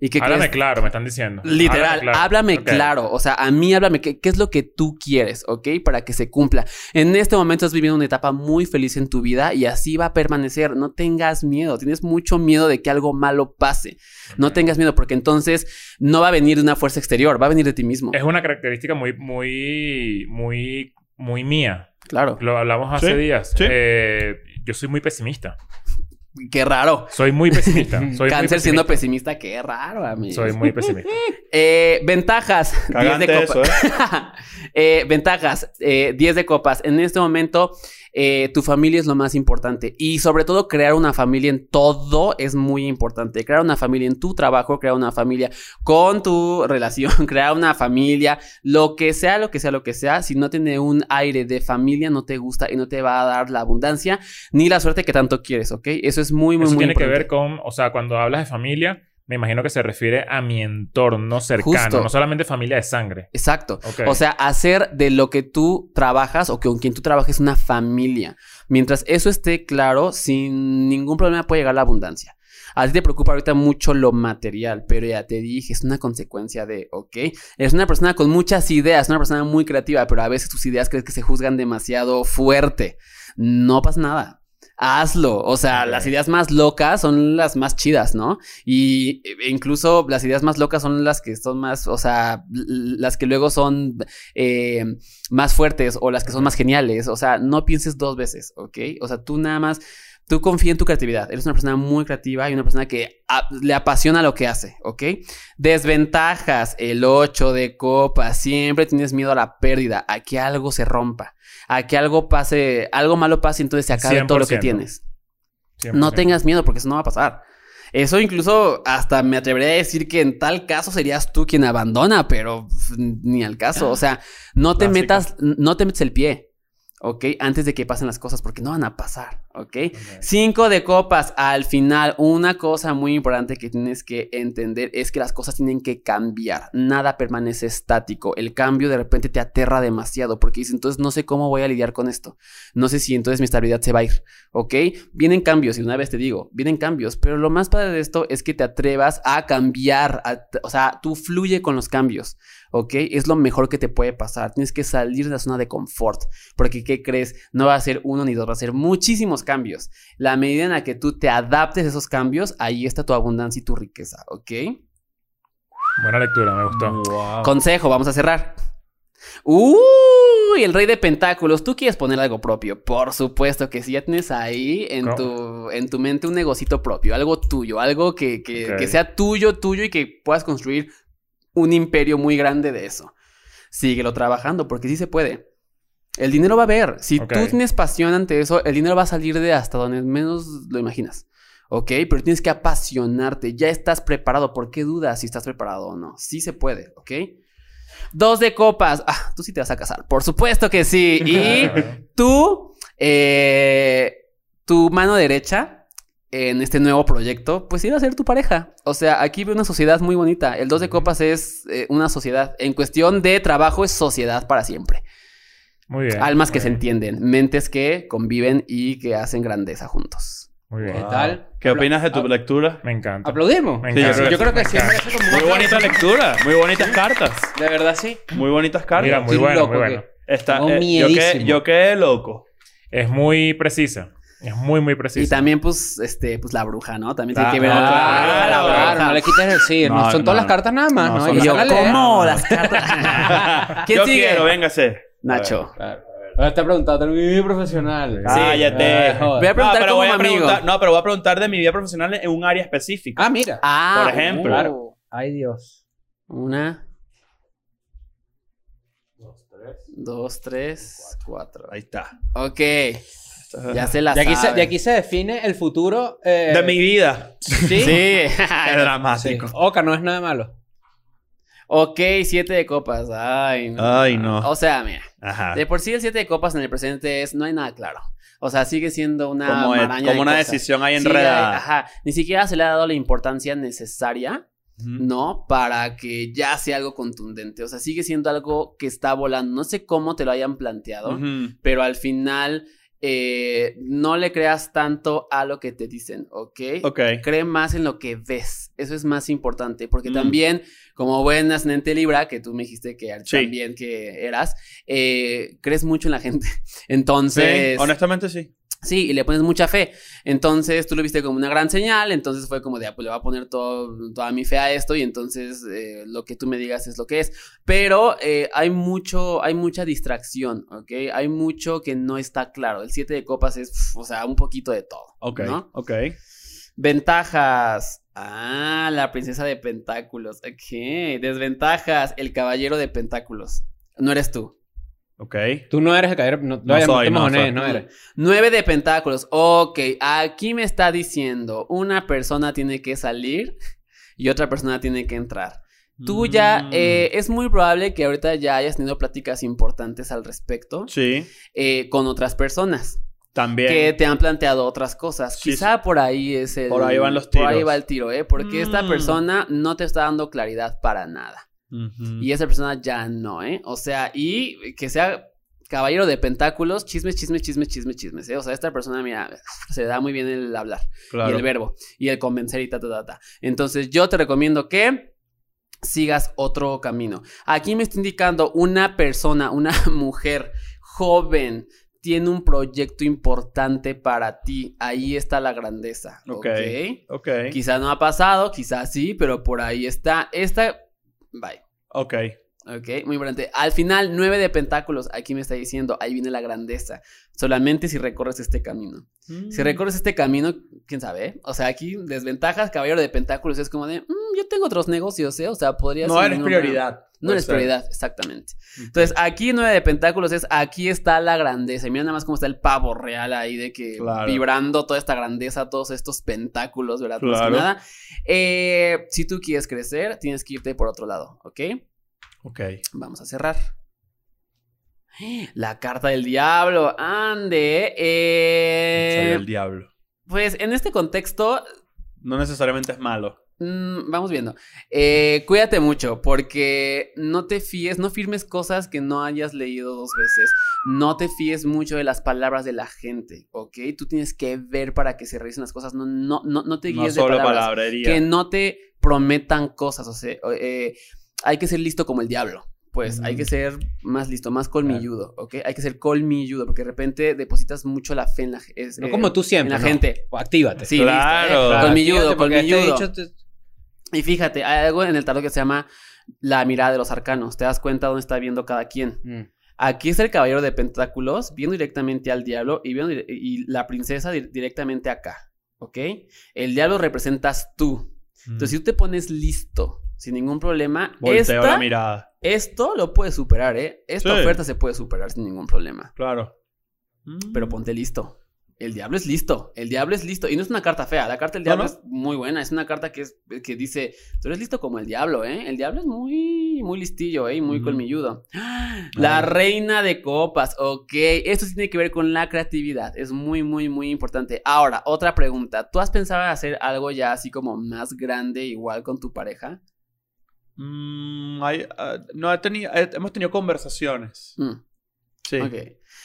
¿Y qué Háblame crees? claro, me están diciendo. Literal, háblame Ok. claro. O sea, a mí háblame qué, qué es lo que tú quieres, ¿ok? Para que se cumpla. En este momento estás viviendo una etapa muy feliz en tu vida y así va a permanecer. No tengas miedo. Tienes mucho miedo de que algo malo pase. No tengas miedo porque entonces no va a venir de una fuerza exterior, va a venir de ti mismo. Es una característica muy, muy, muy, muy mía. Claro. Lo hablamos hace Sí, días. sí. Eh, yo soy muy pesimista. Qué raro. Soy muy pesimista. Soy Cáncer muy siendo pesimista. qué raro, amigo. Soy muy pesimista. Eh, ventajas. 10 Cagante de eso, copas. ¿eh? Eh, ventajas. eh, 10 de copas. En este momento, eh, tu familia es lo más importante. Y sobre todo, crear una familia en todo es muy importante. Crear una familia en tu trabajo, crear una familia con tu relación, crear una familia, lo que sea, lo que sea, lo que sea. Si no tiene un aire de familia, no te gusta y no te va a dar la abundancia ni la suerte que tanto quieres, ¿ok? Eso es muy, muy, Eso muy tiene que ver con, o sea, cuando hablas de familia, me imagino que se refiere a mi entorno cercano, Justo. no solamente familia de sangre. Exacto. O sea, hacer de lo que tú trabajas o que con quien tú trabajes una familia. Mientras eso esté claro, sin ningún problema puede llegar la abundancia. A ti te preocupa ahorita mucho lo material, pero ya te dije, es una consecuencia de, ¿ok? Eres una persona con muchas ideas, una persona muy creativa, pero a veces tus ideas crees que se juzgan demasiado fuerte. No pasa nada. Hazlo. O sea, las ideas más locas son las más chidas, ¿no? Y e incluso las ideas más locas son las que son más, o sea, las que luego son eh, más fuertes o las que son más geniales. O sea, no pienses dos veces, ¿ok? O sea, tú nada más, tú confía en tu creatividad. Eres una persona muy creativa y una persona que a- le apasiona lo que hace, ¿ok? Desventajas, el 8 de copa, siempre tienes miedo a la pérdida, a que algo se rompa, a que algo pase, algo malo pase y entonces se acabe todo lo que 100%. tienes. 100%. No tengas miedo porque eso no va a pasar. Eso incluso hasta me atrevería a decir que en tal caso serías tú quien abandona, pero pf, ni al caso. O sea, no te metas, no te metes el pie, ¿ok? Antes de que pasen las cosas, porque no van a pasar, ¿ok? Cinco de copas. Al final, una cosa muy importante que tienes que entender es que las cosas tienen que cambiar. Nada permanece estático. El cambio de repente te aterra demasiado porque dices, entonces no sé cómo voy a lidiar con esto. No sé si entonces mi estabilidad se va a ir, ¿ok? Vienen cambios, y una vez te digo, vienen cambios, pero lo más padre de esto es que te atrevas a cambiar, a- o sea, tú fluye con los cambios, ¿ok? Es lo mejor que te puede pasar. Tienes que salir de la zona de confort, porque ¿qué crees? No va a ser uno ni dos, va a ser muchísimos cambios. La medida en la que tú te adaptes a esos cambios, ahí está tu abundancia y tu riqueza, ¿ok? Buena lectura, me gustó. Wow. Consejo, vamos a cerrar. Uy, el rey de pentáculos. ¿Tú quieres poner algo propio? Por supuesto que sí. Ya tienes ahí en, tu, en tu mente un negocito propio, algo tuyo, algo que, que sea tuyo, tuyo y que puedas construir un imperio muy grande de eso. Síguelo trabajando porque sí se puede. El dinero va a ver. Si tú tienes pasión ante eso, el dinero va a salir de hasta donde menos lo imaginas. ¿Ok? Pero tienes que apasionarte. Ya estás preparado. ¿Por qué dudas si estás preparado o no? Sí se puede, ¿ok? Dos de copas. Ah, tú sí te vas a casar. Por supuesto que sí. Y tú, eh, tu mano derecha en este nuevo proyecto, pues iba a ser tu pareja. O sea, aquí veo una sociedad muy bonita. El dos de copas es eh, una sociedad. En cuestión de trabajo es sociedad para siempre. Muy bien. Almas que se entienden, mentes que conviven y que hacen grandeza juntos. Muy bien. ¿Qué tal? ¿Qué opinas de tu lectura? Me encanta. ¿Aplaudimos? Me Sí, encanta. Yo creo que sí Muy bonita lectura, muy bonitas cartas. De verdad sí. Muy bonitas cartas. Mira, muy bueno, loco muy bueno. Está, eh, yo, quedé, yo quedé loco. Es muy precisa. Es muy, muy precisa. Y también, pues, este, pues la bruja, ¿no? También Ah, tiene que ver. no, claro, la bruja. Claro, no le quites el sí. No, No, son no, todas las cartas nada más, No, Y yo. ¿cómo? Las cartas. ¿Quién yo sigue? quiero, véngase. Nacho. Ahora te he preguntado, mi vida profesional. Cállate. Ah, joder. Voy a preguntar no, pero como voy a amigo. preguntar, no, pero voy a preguntar de mi vida profesional en un área específica. Ah, mira. Ah, Por ejemplo. claro. Ay, Dios. Una. Dos, tres, cuatro. Ahí está. Ok. Ya se la De aquí, se, sabe. de aquí se define el futuro. eh, De mi vida. Sí. Sí. Es Sí. dramático. Oca no es nada malo. ok, siete de copas. Ay, no. Ay, no. O sea, mira. Ajá. De por sí el siete de copas en el presente es... No hay nada claro. O sea, sigue siendo una Como, como de una cosas. decisión ahí Sigue- enredada. ajá. Ni siquiera se le ha dado la importancia necesaria. ¿no? Para que ya sea algo contundente. O sea, sigue siendo algo que está volando. No sé cómo te lo hayan planteado, pero al final eh, no le creas tanto a lo que te dicen, ¿ok? Ok. Cree más en lo que ves. Eso es más importante. Porque Mm. también, como buen ascendente Libra, que tú me dijiste que Sí. también que eras, eh, crees mucho en la gente. Entonces. Sí, honestamente sí. Sí, y le pones mucha fe. Entonces tú lo viste como una gran señal. Entonces fue como de, ah, pues le voy a poner todo, toda mi fe a esto. Y entonces eh, lo que tú me digas es lo que es. Pero eh, hay mucho, hay mucha distracción, ¿ok? Hay mucho que no está claro. El 7 de copas es, o sea, un poquito de todo. Ok. ¿no? Ok. Ventajas. Ah, la princesa de pentáculos. Ok. Desventajas. El caballero de pentáculos. No eres tú. Ok. Tú no eres el caballero. No, No soy, no soy. no eres. Nueve de pentáculos. Ok, aquí me está diciendo, una persona tiene que salir y otra persona tiene que entrar. Tú ya, Mm. eh, es muy probable que ahorita ya hayas tenido pláticas importantes al respecto Sí. eh, con otras personas También. que te han planteado otras cosas. Sí, Quizá por ahí es el... Por ahí van los Por ahí tiros. va el tiro, ¿eh? Porque esta Mm. persona no te está dando claridad para nada. Y esa persona ya no, ¿eh? O sea, y que sea caballero de pentáculos, chismes, chismes, chismes, chismes, chismes, ¿eh? O sea, esta persona, mira, se da muy bien el hablar Claro. y el verbo y el convencer y ta, ta, ta, ta. Entonces, yo te recomiendo que sigas otro camino. Aquí me está indicando una persona, una mujer joven. Tiene un proyecto importante para ti. Ahí está la grandeza. Ok. ¿ok? Ok. Quizás no ha pasado, quizás sí, pero por ahí está. Esta. Bye. Ok. Ok, muy importante. Al final, nueve de pentáculos. Aquí me está diciendo, ahí viene la grandeza. Solamente si recorres este camino. Si recorres este camino, quién sabe. eh? O sea, aquí desventajas, caballero de pentáculos es como de, "Mm, yo tengo otros negocios, ¿eh? O sea, podría No ser eres prioridad. problema". No eres ser. prioridad, exactamente. Entonces, aquí nueve de pentáculos es, aquí está la grandeza. Y mira nada más cómo está el pavo real ahí de que Claro. vibrando toda esta grandeza, todos estos pentáculos, ¿verdad? Más que Claro. nada. Eh, si tú quieres crecer, tienes que irte por otro lado, ¿ok? Ok. Vamos a cerrar. La carta del diablo. Ande. eh, Salió el diablo. pues en este contexto, No necesariamente es malo. mm, vamos viendo. Eh, cuídate mucho porque no te fíes, no firmes cosas que no hayas leído dos veces. No te fíes mucho de las palabras de la gente, ¿ok? Tú tienes que ver para que se realicen las cosas. No, no, no, no te No guíes de solo palabras. palabrería. que no te prometan cosas, o sea, eh, hay que ser listo como el diablo. Pues hay que ser más listo, más colmilludo, ¿ok? Hay que ser colmilludo, porque de repente depositas mucho la fe en la gente. No como tú siempre. en la no. gente. O actívate. Sí, Claro. listo, ¿eh? Colmilludo, este colmilludo. dicho te- Y fíjate, hay algo en el tarot que se llama la mirada de los arcanos. Te das cuenta dónde está viendo cada quien. Mm. Aquí está el caballero de pentáculos viendo directamente al diablo y, viendo y la princesa di- directamente acá, ¿ok? El diablo representas tú. Entonces, si tú te pones listo, sin ningún problema, Volteo esta- la mirada. esto lo puedes superar, ¿eh? Esta Sí. oferta se puede superar sin ningún problema. Claro. Pero ponte listo. El diablo es listo. El diablo es listo. Y no es una carta fea. La carta del diablo no. es muy buena. Es una carta que, es, que dice, tú eres listo como el diablo, ¿eh? El diablo es muy, muy listillo, ¿eh? Y Muy colmilludo. La reina de copas. Ok. Esto sí tiene que ver con la creatividad. Es muy, muy, muy importante. Ahora, otra pregunta. ¿Tú has pensado en hacer algo ya así como más grande, igual con tu pareja? Mm, hay, ah, no he tenido, he- hemos tenido conversaciones. Mm. Sí.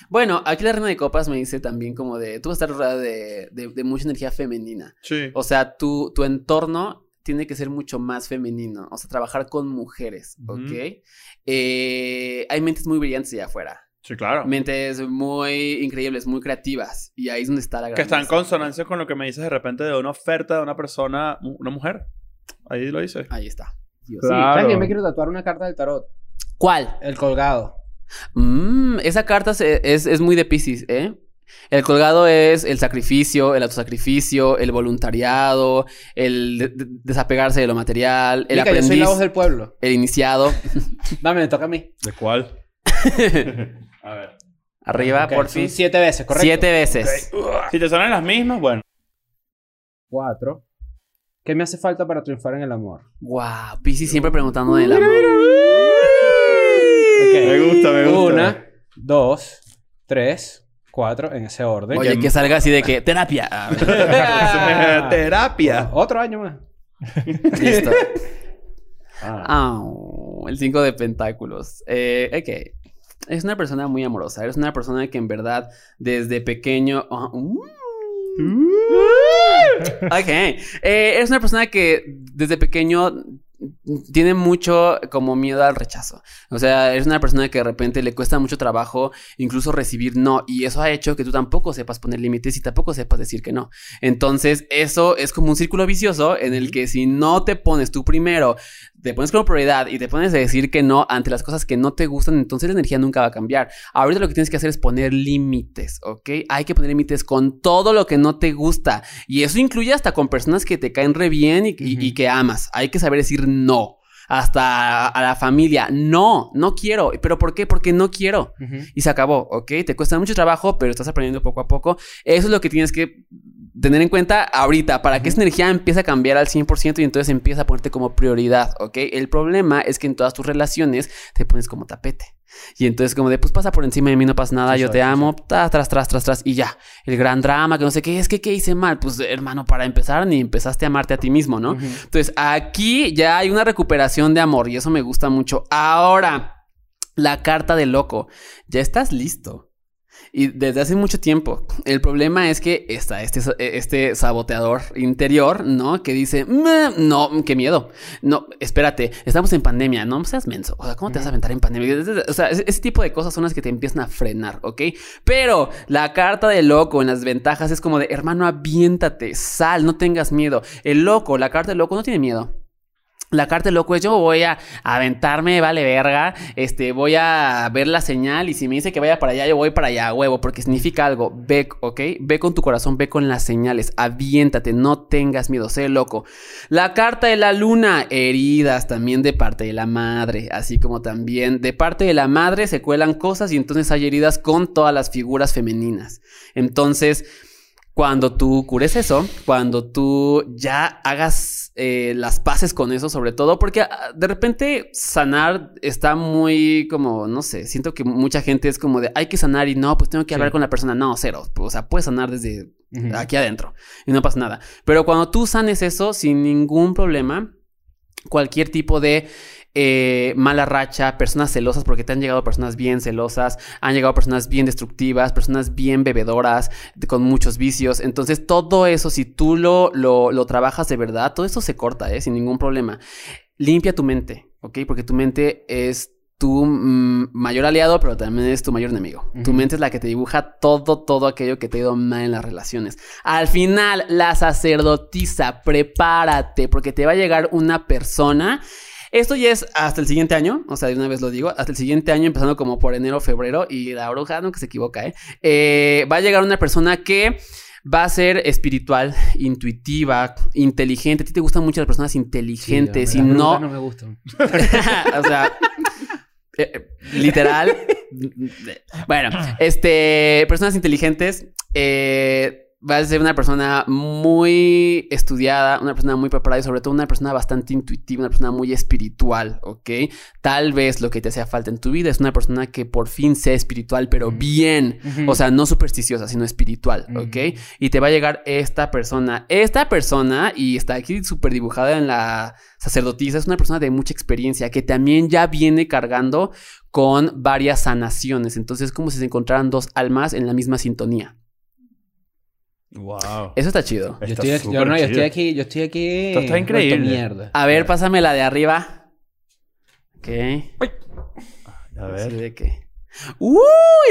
Bueno, aquí la reina de copas me dice también como de, tú vas a estar rodeada de, de- de mucha energía femenina. Sí. O sea, tu, tu entorno tiene que ser mucho más femenino. O sea, trabajar con mujeres. ¿ok? Eh, hay mentes muy brillantes allá afuera. Sí, claro. Mentes muy increíbles, muy creativas. Y ahí es donde está la Que está en consonancia con lo que me dices de repente de una oferta de una persona, una mujer. Ahí lo dice. Ahí está. Claro. sí. ¿Sabes que yo me quiero tatuar una carta del tarot? ¿Cuál? El colgado. Mm, esa carta se- es, es muy de Pisces, ¿eh? El colgado es el sacrificio, el autosacrificio, el voluntariado, el de- de- desapegarse de lo material, el Mica, yo soy aprendiz, la voz del pueblo. el iniciado. Dame, me toca a mí. ¿De cuál? A ver. Arriba, por fin. siete veces, ¿correcto? Siete veces. Si te suenan las mismas, bueno. Cuatro. ¿Qué me hace falta para triunfar en el amor? Wow, Pisces siempre preguntando del amor. Ok. Me gusta, me gusta. Una, dos, tres, cuatro, en ese orden. Oye, que salga así de que terapia. Terapia. Otro año más. Listo. Ah. El 5 de pentáculos. Eh, ok. Es una persona muy amorosa. Eres una persona que en verdad desde pequeño... uh. Ok. Eh, eres una persona que desde pequeño tiene mucho como miedo al rechazo. O sea, eres una persona que de repente le cuesta mucho trabajo incluso recibir no. Y eso ha hecho que tú tampoco sepas poner límites y tampoco sepas decir que no. Entonces, eso es como un círculo vicioso en el que si no te pones tú primero, te pones como prioridad y te pones a decir que no ante las cosas que no te gustan, entonces la energía nunca va a cambiar. Ahorita lo que tienes que hacer es poner límites, ¿ok? Hay que poner límites con todo lo que no te gusta. Y eso incluye hasta con personas que te caen re bien y, y- y que amas. Hay que saber decir no. Hasta a la familia. No, no quiero. ¿Pero por qué? Porque no quiero. Y se acabó, ¿ok? Te cuesta mucho trabajo, pero estás aprendiendo poco a poco. Eso es lo que tienes que tener en cuenta ahorita para que esa energía empiece a cambiar al 100% y entonces empieza a ponerte como prioridad, ¿ok? El problema es que en todas tus relaciones te pones como tapete. Y entonces como de, pues pasa por encima de mí, no pasa nada, Sí, yo te amo, tras, tras, tras, tras, tras, y ya. El gran drama, que no sé qué, es que qué hice mal. Pues hermano, para empezar, ni empezaste a amarte a ti mismo, ¿no? Entonces, aquí ya hay una recuperación de amor y eso me gusta mucho. Ahora, la carta de loco. Ya estás listo. Y desde hace mucho tiempo. El problema es que está este, este saboteador interior, ¿no? Que dice, "Me- no, qué miedo. No, espérate, estamos en pandemia, no seas menso. O sea, ¿cómo te vas a aventar en pandemia? O sea, ese ese tipo de cosas son las que te empiezan a frenar, ¿ok? Pero la carta de loco en las ventajas es como de, hermano, aviéntate, sal, no tengas miedo. El loco, la carta del loco no tiene miedo. La carta loco es yo voy a aventarme, vale verga, este, voy a ver la señal y si me dice que vaya para allá, yo voy para allá, huevo, porque significa algo. Ve, ¿ok? Ve con tu corazón, ve con las señales, aviéntate, no tengas miedo, sé loco. La carta de la luna, heridas también de parte de la madre, así como también de parte de la madre se cuelan cosas y entonces hay heridas con todas las figuras femeninas. Entonces... Cuando tú cures eso, cuando tú ya hagas eh, las paces con eso, sobre todo, porque ah, de repente sanar está muy como, no sé, siento que mucha gente es como de hay que sanar y no, pues tengo que hablar Sí. con la persona. No, cero. O sea, puedes sanar desde aquí adentro y no pasa nada. Pero cuando tú sanes eso sin ningún problema, cualquier tipo de eh, mala racha, personas celosas, porque te han llegado personas bien celosas, han llegado personas bien destructivas, personas bien bebedoras, con muchos vicios. Entonces, todo eso, si tú lo, lo, lo trabajas de verdad, todo eso se corta, ¿eh? sin ningún problema. Limpia tu mente, ¿ok? Porque tu mente es tu mm, mayor aliado, pero también es tu mayor enemigo. Tu mente es la que te dibuja todo, todo aquello que te ha ido mal en las relaciones. Al final, la sacerdotisa, prepárate, porque te va a llegar una persona. Esto ya es hasta el siguiente año, o sea, de una vez lo digo, hasta el siguiente año, empezando como por enero, febrero, y la bruja nunca se equivoca, ¿eh? Eh, va a llegar una persona que va a ser espiritual, intuitiva, inteligente. A ti te gustan mucho las personas inteligentes Sí, y no... no me gustan. o sea, eh, eh, literal. bueno, este, personas inteligentes. eh, vas a ser una persona muy estudiada, una persona muy preparada y sobre todo una persona bastante intuitiva, una persona muy espiritual, ¿ok? Tal vez lo que te hacía falta en tu vida es una persona que por fin sea espiritual, pero bien. Ujú. O sea, no supersticiosa, sino espiritual, Ujú. ¿ok? Y te va a llegar esta persona. Esta persona, y está aquí súper dibujada en la sacerdotisa, es una persona de mucha experiencia que también ya viene cargando con varias sanaciones. Entonces es como si se encontraran dos almas en la misma sintonía. Wow. Eso está chido. Yo estoy, aquí, yo, no, estoy aquí, yo estoy aquí. Esto está increíble. mierda. A ver, pásame la de arriba. Ok. A ver. de que. ¡Uy!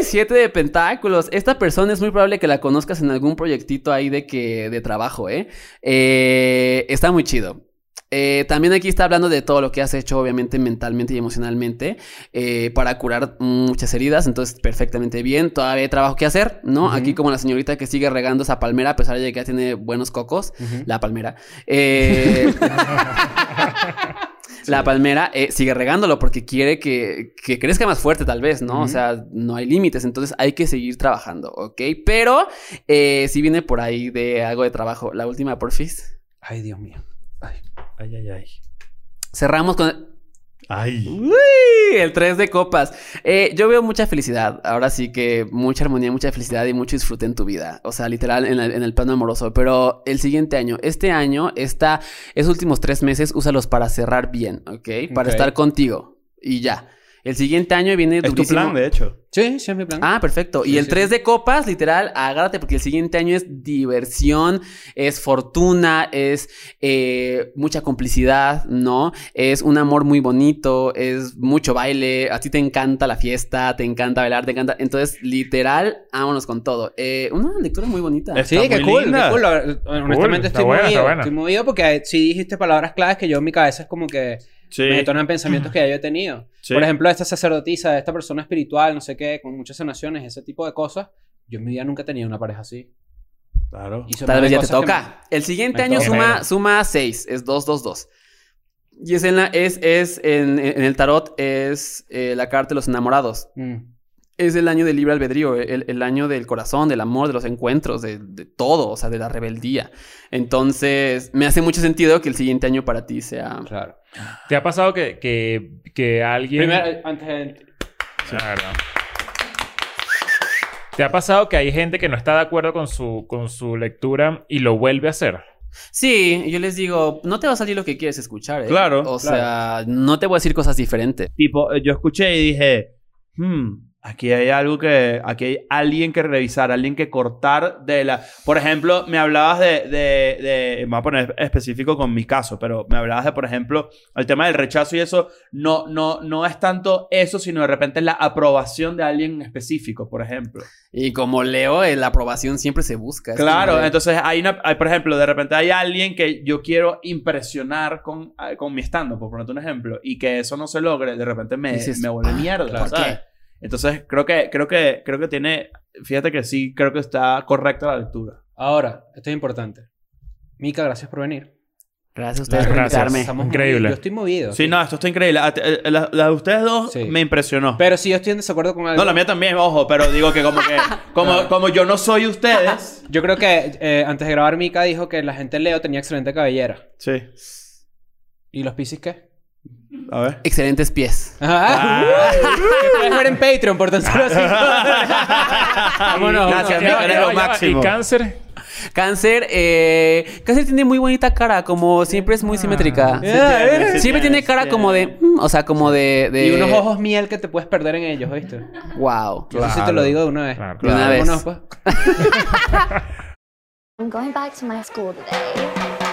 Siete de pentáculos. Esta persona es muy probable que la conozcas en algún proyectito ahí de que. de trabajo, ¿eh? Eh, está muy chido. Eh, también aquí está hablando de todo lo que has hecho, obviamente, mentalmente y emocionalmente, eh, para curar muchas heridas. Entonces, perfectamente bien. Todavía hay trabajo que hacer, ¿no? Aquí, como la señorita que sigue regando esa palmera, a pesar de que ya tiene buenos cocos. La palmera. Eh, la palmera eh, sigue regándolo porque quiere que, que crezca más fuerte, tal vez, ¿no? O sea, no hay límites, entonces hay que seguir trabajando, ¿ok? Pero eh, si viene por ahí de algo de trabajo, la última, porfis. Ay, Dios mío. Ay. Ay, ay. Cerramos con Ay. Uy, el 3 de copas. Eh, yo veo mucha felicidad. Ahora sí que mucha armonía, mucha felicidad y mucho disfrute en tu vida. O sea, literal en el, en el plano amoroso. Pero el siguiente año, este año, esta, esos últimos tres meses, úsalos para cerrar bien, ¿ok? Para estar contigo. Y ya. El siguiente año viene Es tu durísimo. plan, de hecho. Sí, sí, es mi plan. Ah, perfecto. y el sí, 3 de copas, literal, agárrate porque el siguiente año es diversión, es fortuna, es eh, mucha complicidad, ¿no? Es un amor muy bonito, es mucho baile, a ti te encanta la fiesta, te encanta bailar, te encanta. Entonces, literal, vámonos con todo. Eh, una lectura muy bonita. Sí, qué cool, linda. qué cool. Honestamente estoy buena, movido. Estoy movido porque sí dijiste palabras claves que yo en mi cabeza es como que Sí. me detonan pensamientos que ya yo he tenido. Sí. Por ejemplo, esta sacerdotisa, esta persona espiritual, no sé qué, con muchas sanaciones, ese tipo de cosas. Yo en mi vida nunca he tenido una pareja así. Claro. Tal me vez ya te toca. El siguiente me año suma, suma 6, es 222. Y es en, la, es, es en, en el tarot, es eh, la carta de los enamorados. me- Mm. Es el año del libre albedrío, el, el año del corazón, del amor, de los encuentros, de, de todo, o sea, de la rebeldía. Entonces, me hace mucho sentido que el siguiente año para ti sea... Claro. ¿Te ha pasado que, que, que alguien... Primero, eh, antes de... Claro. ¿Te ha pasado que hay gente que no está de acuerdo con su, con su lectura y lo vuelve a hacer? Sí, yo les digo, no te va a salir lo que quieres escuchar, ¿eh? Claro, O sea, no te voy a decir cosas diferentes. Tipo, eh, yo escuché y dije, hmm, Aquí hay algo que... Aquí hay alguien que revisar, alguien que cortar de la... Por ejemplo, me hablabas de... de, de me voy a poner específico con mi caso, pero me hablabas de, por ejemplo, el tema del rechazo y eso. No, no, no es tanto eso, sino de repente la aprobación de alguien específico, por ejemplo. Y como leo, eh, la aprobación siempre se busca. Claro, como entonces hay una, hay, por ejemplo, de repente hay alguien que yo quiero impresionar con, ah, con mi stand por ponerte un ejemplo, y que eso no se logre, de repente me, Dices, me vuelve mierda, claro. ¿sabes? ¿Por qué? Entonces creo que, creo que, creo que tiene, fíjate que sí, creo que está correcta la lectura. Ahora, esto es importante. Mica, gracias por venir. Gracias a ustedes por Gracias. invitarme. Estamos Increíble. movidos. Yo estoy movido. Sí, no, esto está increíble. A- eh, La, la de ustedes dos Sí. me impresionó. Pero si yo estoy en desacuerdo con algo. no, la mía también, ojo, pero digo que como que, como, como yo no soy ustedes. Yo creo que eh, antes de grabar Mica dijo que la gente Leo tenía excelente cabellera. Sí. ¿Y los Piscis qué? A ver. Excelentes pies. Ah, que puedes ver en Patreon por tan solo así. Vámonos. Gracias, Mica, eres lo máximo. ¿Y cáncer? Cáncer, eh... Cáncer tiene muy bonita cara, como siempre es muy simétrica. Sí Ah, Siempre tiene cara sí como de... mm, o sea, como de... de... Y unos ojos miel que te puedes perder en ellos, ¿viste? Wow. Eso sí te lo digo de una vez. Claro, De una vez. Vámonos, pues. I'm going back to my school today.